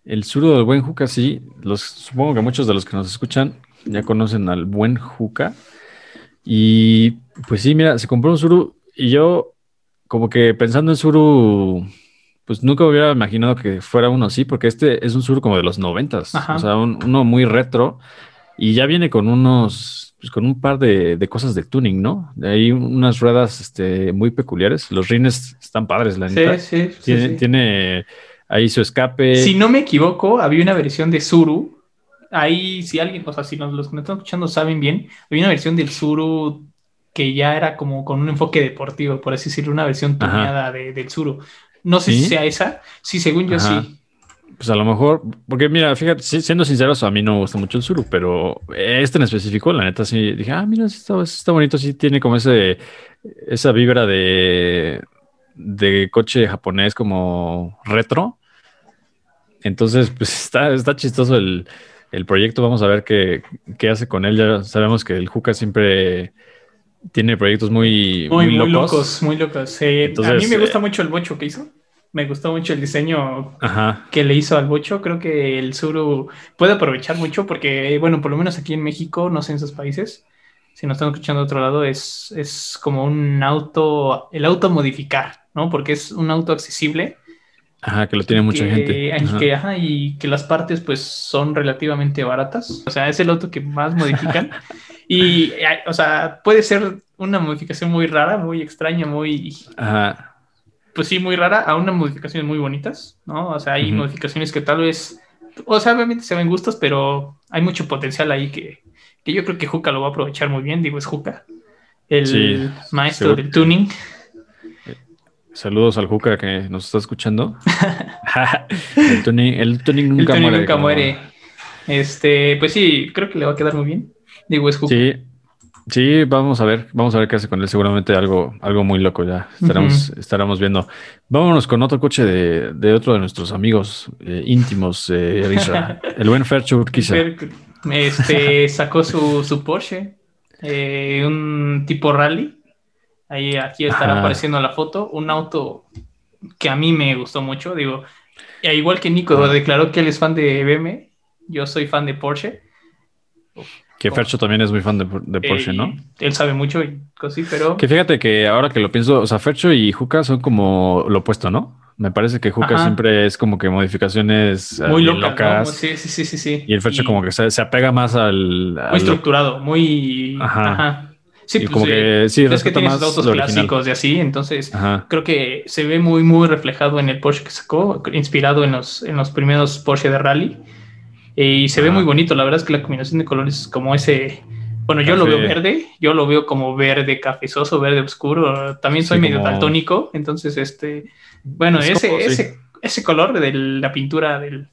El zurdo del buen Juca, sí. Los, supongo que muchos de los que nos escuchan ya conocen al buen Juca. Y pues sí, mira, se compró un Suru y yo, como que pensando en Suru, pues nunca hubiera imaginado que fuera uno así, porque este es un Suru como de los noventas, o sea, un- uno muy retro y ya viene con unos, pues con un par de, de cosas de tuning, ¿no? Hay unas ruedas este, muy peculiares. Los rines están padres, la neta. Sí, sí, sí, Tiene, sí. tiene ahí su escape. Si no me equivoco, había una versión de Suru. Ahí, si alguien, o sea, si nos, los que nos están escuchando saben bien, había una versión del Suru que ya era como con un enfoque deportivo, por así decirlo, una versión tuneada de- del Suru. No sé ¿Sí? si sea esa. Sí, según yo Ajá. sí. Pues a lo mejor, porque mira, fíjate, siendo sinceros, a mí no me gusta mucho el Suru, pero este en específico, la neta, sí dije, ah, mira, está, bonito, sí tiene como ese, esa vibra de, de coche japonés como retro. Entonces, pues está, está chistoso el, el proyecto, vamos a ver qué, qué hace con él. Ya sabemos que el Juca siempre tiene proyectos muy, Muy, muy, locos. locos. muy locos. Eh, a mí me gusta eh, mucho el bocho que hizo. Me gustó mucho el diseño Ajá. que le hizo al Bocho. Creo que el Suru puede aprovechar mucho porque, bueno, por lo menos aquí en México, no sé en esos países, si nos están escuchando de otro lado, es, es como un auto, el auto modificar, ¿no? Porque es un auto accesible. Ajá, que lo tiene mucha que- gente. y Ajá. que, ajá, y que las partes pues son relativamente baratas. O sea, es el auto que más modifican. y, eh, o sea, puede ser una modificación muy rara, muy extraña, muy, Ajá. Pues sí, muy rara, a unas modificaciones muy bonitas, ¿no? O sea, hay modificaciones que tal vez, o sea, obviamente se ven gustos, pero hay mucho potencial ahí que, que yo creo que Juca lo va a aprovechar muy bien, digo, es Juca, el Sí, maestro seguro. del tuning. Saludos al Juca que nos está escuchando. el tuning, el tuning nunca el tuning muere. nunca muere. Este, pues sí, creo que le va a quedar muy bien. Digo, es Juca. Sí, sí, vamos a ver, vamos a ver qué hace con él. Seguramente algo, algo muy loco ya estaremos, estaremos viendo. Vámonos con otro coche de, de otro de nuestros amigos eh, íntimos, eh, el buen Fercho Urquiza. Fer- Este, sacó su, su Porsche, eh, un tipo rally. Ahí aquí estará Ajá. apareciendo la foto. Un auto que a mí me gustó mucho. Digo, e igual que Nico declaró que él es fan de BM, yo soy fan de Porsche. Que Fercho también es muy fan de, de Porsche, Eh, ¿no? Él sabe mucho y cosí, pero Que fíjate que ahora que lo pienso, o sea, Fercho y Juca son como lo opuesto, ¿no? Me parece que Juca Ajá. siempre es como que modificaciones eh, muy loca, locas. Sí, sí, sí, sí, sí. Y el Fercho como que se, se apega más al... muy lo- estructurado, muy Ajá. ajá. Sí, y pues, como eh, que sí, es que tiene autos clásicos y así, entonces Ajá. creo que se ve muy, muy reflejado en el Porsche que sacó, inspirado en los, en los primeros Porsche de rally. Y se ve muy bonito, la verdad es que la combinación de colores es como ese, bueno, yo lo veo verde, yo lo veo como verde cafezoso, verde oscuro, también soy Sí, medio como- daltónico, entonces este, bueno, Es ese, como- sí. ese, ese color de la pintura del,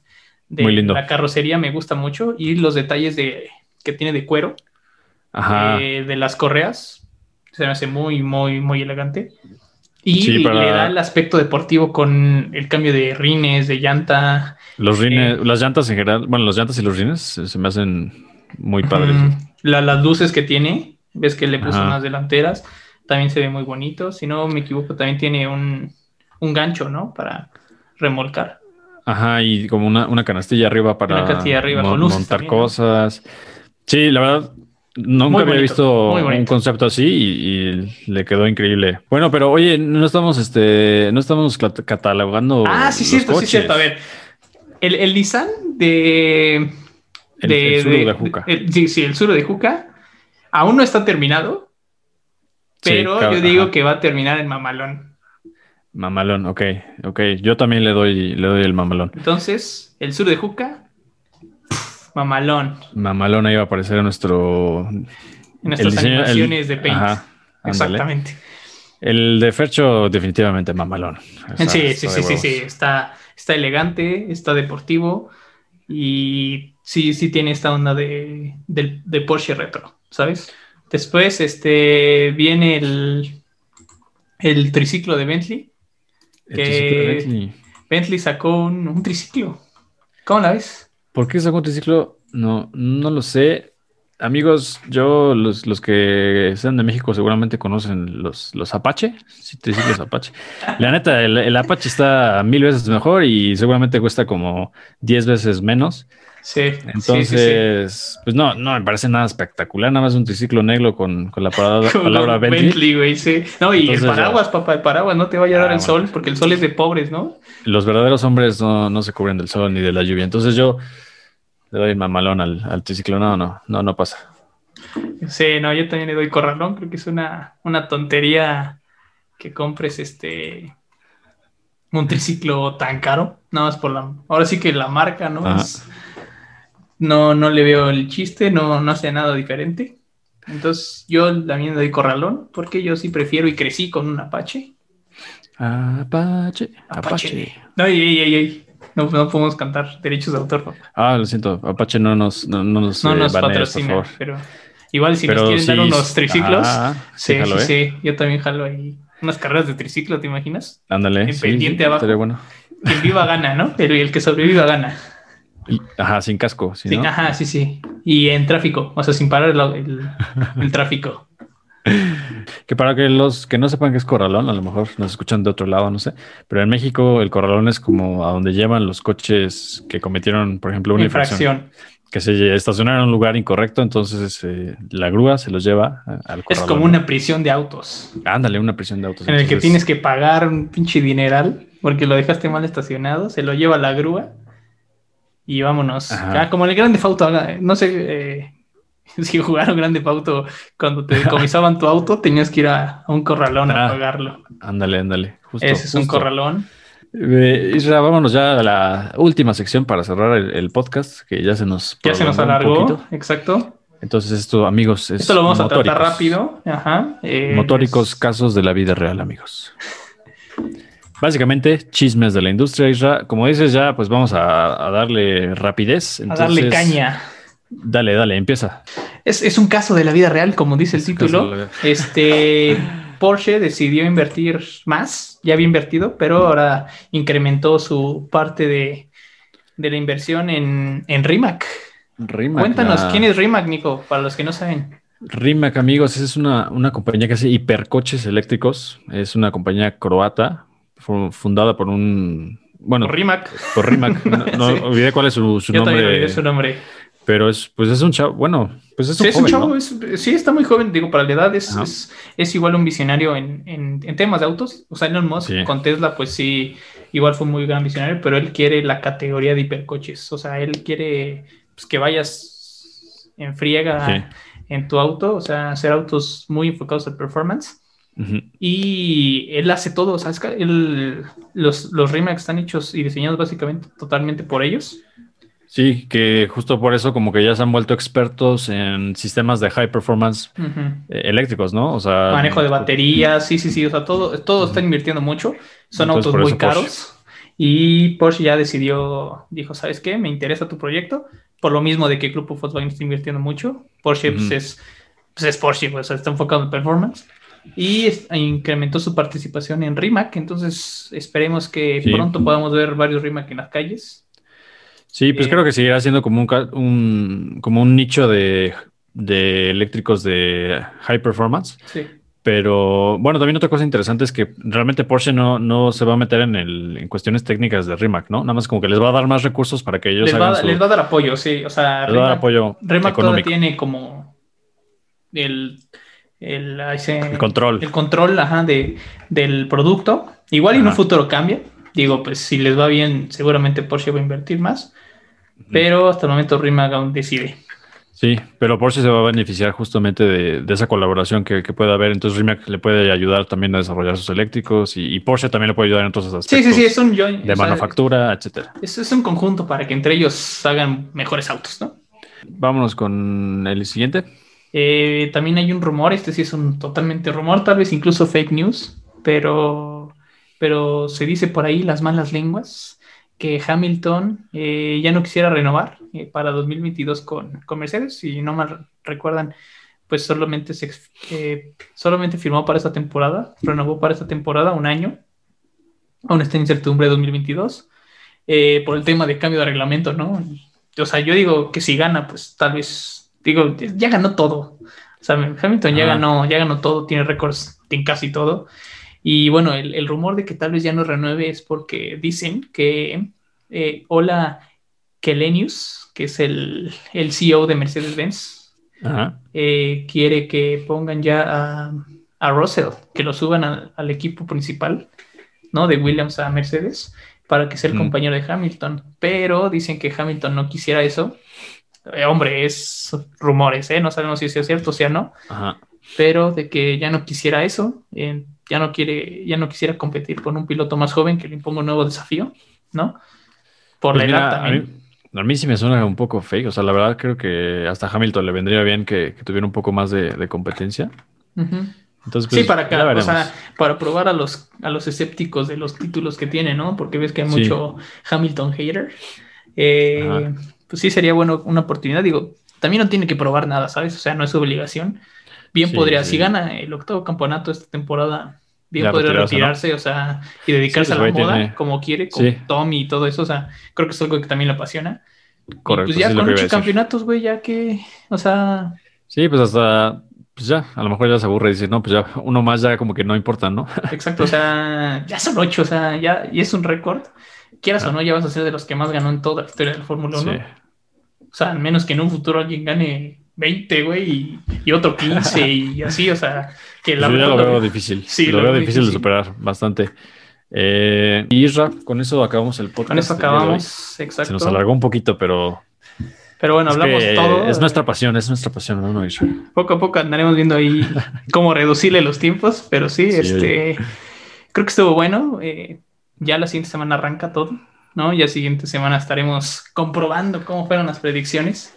de Muy lindo. la carrocería me gusta mucho y los detalles de, que tiene de cuero, Ajá. eh, de las correas. Se me hace muy, muy, muy elegante. Y Sí, para- le da el aspecto deportivo con el cambio de rines, de llanta. Los rines, eh, las llantas en general, bueno, las llantas y los rines se me hacen muy padres. La- las luces que tiene, ves que le puso Ajá. unas delanteras, también se ve muy bonito. Si no me equivoco, también tiene un, un gancho, ¿no? Para remolcar. Ajá, y como una, una canastilla arriba para Una arriba luces montar también, ¿no? cosas. Sí, la verdad, nunca Muy había bonito, visto un concepto así y, y le quedó increíble. Bueno, pero oye, no estamos, este, no estamos catalogando. ah, sí, los cierto, sí, coches. cierto. A ver, el, el Nissan de... El, el Tsuru de Juca. el- sí, sí, el Suro de Juca. Aún no está terminado, Sí, pero ca- yo digo ajá. que va a terminar en mamalón. Mamalón, ok, ok. Yo también le doy, le doy el mamalón. Entonces, el Suro de Juca, mamalón. Mamalón ahí va a aparecer en nuestro. En nuestras el- animaciones de Paint. Ajá. Exactamente. El de Fercho, definitivamente mamalón. O sea, sí, sí, sí, de sí, sí. Está, está elegante, está deportivo y sí, sí tiene esta onda de, del- de Porsche retro, ¿sabes? Después este, viene el, el triciclo de Bentley. El que- triciclo de Bentley. Bentley sacó un, un triciclo. ¿Cómo la ves? ¿Por qué sacó un triciclo? No, no lo sé. Amigos, yo, los, los que sean de México seguramente conocen los, los Apache, sí, triciclos Apache. La neta, el, el Apache está mil veces mejor y seguramente cuesta como 10 veces menos. Sí. Entonces, sí, sí, pues no, no me parece nada espectacular, nada más un triciclo negro con, con la palabra, sí. palabra Con Bentley. güey, sí. No, y Entonces, el paraguas, papá, el paraguas no te vaya a dar Ah, el bueno. sol, porque el sol es de pobres, ¿no? Los verdaderos hombres no, no se cubren del sol ni de la lluvia. Entonces yo le doy mamalón al, al triciclo. No, no, no, no pasa. Sí, no, yo también le doy corralón, creo que es una, una tontería que compres este un triciclo tan caro, nada más por la, ahora sí que la marca, ¿no? Es- no, no le veo el chiste, no, no hace nada diferente. Entonces, yo también le doy corralón, porque yo sí prefiero y crecí con un Apache. Apache, Apache. Apache. No, ey, ey, ey. No, no podemos cantar derechos de autor. Ah, lo siento, Apache no nos, no, no nos, No eh, nos banees, por patrocina, favor. pero igual si Pero nos quieren dar unos triciclos, ah, sí, sí, jalo, sí, ¿eh? sí, yo también jalo ahí unas carreras de triciclo, ¿te imaginas? Ándale. En pendiente abajo. bueno. Quien viva gana, ¿no? Pero el que sobreviva gana. Ajá, sin casco. ¿sí, no? Ajá, sí, sí. Y en tráfico, o sea, sin parar el, el- el tráfico. Que para que los que no sepan qué es corralón, a lo mejor nos escuchan de otro lado, no sé, pero en México el corralón es como a donde llevan los coches que cometieron, por ejemplo, una infracción. Infracción. que se estacionaron en un lugar incorrecto, entonces eh, la grúa se los lleva a- al Es corralón. como una prisión de autos. Ándale, una prisión de autos. En el que tienes que pagar un pinche dineral porque lo dejaste mal estacionado, se lo lleva la grúa y vámonos. Ah, como el Grande Fauto, no sé eh, si jugaron Grande Fauto cuando te decomisaban tu auto, tenías que ir a, un corralón a Ah, pagarlo. Ándale, ándale. Justo, Ese es un corralón. Eh, Isra, vámonos ya a la última sección para cerrar el, el podcast, que ya se nos Ya se nos alargó, exacto. Entonces, esto, amigos, es Esto lo vamos a tratar rápido. Ajá. eh, Motóricos casos de la vida real, amigos. Básicamente, chismes de la industria, Isra. Como dices, ya, pues vamos a, a darle rapidez. a darle caña. Dale, dale, empieza. Es, es un caso de la vida real, como dice el Es título. Este Porsche decidió invertir más, ya había invertido, pero ahora incrementó su parte de, de la inversión en, en Rimac. Rimac. Cuéntanos, la- ¿quién es Rimac, Nico? Para los que no saben. Rimac, amigos, es una, una compañía que hace hipercoches eléctricos. Es una compañía croata, fu- fundada por un. Bueno, Rimac. por Rimac. No, no Sí. olvidé cuál es su, su Yo también nombre. olvidé su nombre. Pero es, pues es un chavo. Bueno, pues es un Sí, es un joven, chavo, ¿no? es- sí, está muy joven, digo, para la edad es, es, es igual un visionario en, en- en temas de autos. O sea, Elon Musk Sí. con Tesla, pues sí, igual fue muy gran visionario, pero él quiere la categoría de hipercoches. O sea, él quiere pues, que vayas en friega Sí. en tu auto, o sea, hacer autos muy enfocados al performance. Ujú. Y él hace todo, o sea, es que él- los, los remakes están hechos y diseñados básicamente totalmente por ellos. Sí, que justo por eso, como que ya se han vuelto expertos en sistemas de high performance eh, eléctricos, ¿no? O sea, manejo de baterías, sí, sí, sí, o sea, todo, todo está invirtiendo mucho, son Entonces, autos muy Porsche. caros y Porsche ya decidió, dijo, ¿sabes qué? Me interesa tu proyecto, por lo mismo de que el grupo Volkswagen está invirtiendo mucho, Porsche pues, es, pues, es Porsche, pues, o sea, está enfocado en performance y es- incrementó su participación en Rimac, entonces esperemos que Sí. pronto podamos ver varios Rimac en las calles. Sí, pues Eh, creo que seguirá siendo como un, como un nicho de, de eléctricos de high performance. Sí. Pero bueno, también otra cosa interesante es que realmente Porsche no, no se va a meter en, el, en cuestiones técnicas de Rimac, ¿no? Nada más como que les va a dar más recursos para que ellos Les va, su- les va a dar apoyo, sí, o sea, les va a dar Rimac- apoyo Rimac todavía económico. tiene como el, el, ese- El control. el control ajá, de, del producto. Igual y en un futuro cambia. Digo, pues si les va bien, seguramente Porsche va a invertir más. Pero hasta el momento Rimac aún decide. Sí, pero Porsche se va a beneficiar justamente de, de esa colaboración que, que puede haber. Entonces Rimac le puede ayudar también a desarrollar sus eléctricos y, y Porsche también le puede ayudar en otros Sí, aspectos sí, sí, es un joint. de o sea, manufactura, etcétera. es, es un conjunto para que entre ellos hagan mejores autos, ¿no? Vámonos con el siguiente. Eh, también hay un rumor, este sí es un totalmente rumor, tal vez incluso fake news, pero, pero se dice por ahí las malas lenguas que Hamilton eh, ya no quisiera renovar eh, para 2022 con, con Mercedes, si no mal recuerdan, pues solamente, se, eh, solamente firmó para esta temporada, renovó para esta temporada un año, aún está en incertidumbre 2022, eh, por el tema de cambio de reglamento, ¿no? O sea, yo digo que si gana, pues tal vez, digo, ya ganó todo. O sea, Hamilton ya Ajá. ganó, ya ganó todo, tiene récords en casi todo. Y bueno, el, el rumor de que tal vez ya no renueve es porque dicen que eh, Ola Kelenius, que es el, el CEO de Mercedes-Benz, eh, quiere que pongan ya a, a Russell, que lo suban al- al equipo principal, ¿no? De Williams a Mercedes, para que sea el Mm. compañero de Hamilton. Pero dicen que Hamilton no quisiera eso. Eh, hombre, es rumores, ¿eh? No sabemos si es cierto o sea no, Ajá. Pero de que ya no quisiera eso, eh, ya no quiere, ya no quisiera competir con un piloto más joven que le imponga un nuevo desafío, ¿no? Por Pues la mira, edad a también. mí, a mí sí me suena un poco fake. O sea, la verdad creo que hasta Hamilton le vendría bien que, que tuviera un poco más de, de competencia. Entonces, Sí, pues, para acá, o sea, para probar a los, a los escépticos de los títulos que tiene, ¿no? Porque ves que hay Sí. mucho Hamilton hater. Eh, pues sí, sería bueno una oportunidad. Digo, también no tiene que probar nada, ¿sabes? O sea, no es su obligación. Bien Sí, podría, sí. si gana el octavo campeonato esta temporada, bien Ya podría retirarse, o sea, y dedicarse Sí, a la moda tiene- como quiere, con. Tommy y todo eso. O sea, creo que es algo que también le apasiona. Y Correcto, pues ya con ocho campeonatos, güey, ya que, o sea, Sí, pues hasta pues ya, a lo mejor ya se aburre y dice, no, pues ya uno más ya como que no importa, ¿no? Exacto, o sea, ya son ocho, o sea, ya, y es un récord. Quieras o no, ya vas a ser de los que más ganó en toda la historia del Fórmula 1. Sí. O sea, al menos que en un futuro alguien gane 20, güey, y, y otro 15 y así, o sea, que la Yo ya lo veo difícil. Sí, lo lo veo difícil de superar bastante. Eh, y Isra, con eso acabamos el podcast. Con eso acabamos, Se exacto. nos alargó un poquito, pero Pero bueno, es, hablamos que todo. es nuestra pasión, es nuestra pasión, ¿no, no? Poco a poco andaremos viendo ahí cómo reducirle los tiempos, pero sí, Sí, este, creo que estuvo bueno. eh, ya la siguiente semana arranca todo, ¿no? Ya siguiente semana estaremos comprobando cómo fueron las predicciones.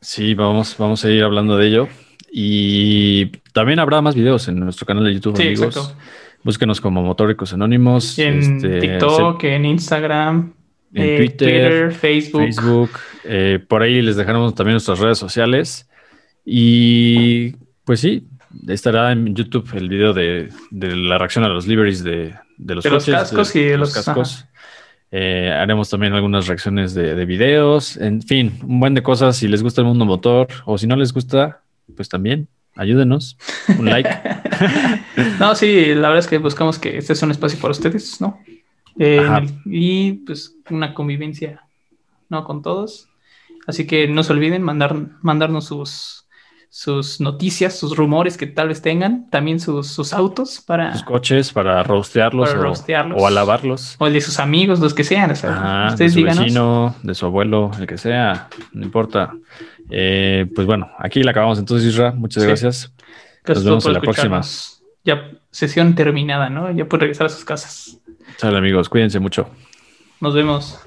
Sí, vamos, vamos a ir hablando de ello. Y también habrá más videos en nuestro canal de YouTube, Sí, amigos. exacto. Búsquenos como Motóricos Anónimos. En este, TikTok, en Instagram, en eh, Twitter, Facebook. Facebook. eh, por ahí les dejaremos también nuestras redes sociales. Y pues sí, estará en YouTube el video de, de la reacción a los liveries de, de los De los coches, cascos y de los- cascos. Eh, haremos también algunas reacciones de, de videos. En fin, un buen de cosas. Si les gusta el mundo motor o si no les gusta, pues también ayúdenos. Un like. No, sí, la verdad es que buscamos que este es un espacio para ustedes, ¿no? Eh, y pues una convivencia, ¿no? Con todos. Así que no se olviden mandar, mandarnos sus, sus noticias, sus rumores que tal vez tengan, también sus, sus autos para, sus coches para rostearlos, Para o, rostearlos. o alabarlos. o el de sus amigos, los que sean. O sea, Ajá, de ustedes su díganos. vecino, de su abuelo, el que sea, no importa. Eh, pues bueno, aquí la acabamos entonces, Isra. Muchas Sí. gracias. Gracias Nos vemos en la próxima. Ya sesión terminada, ¿no? Ya pueden regresar a sus casas. Chao amigos, cuídense mucho. Nos vemos.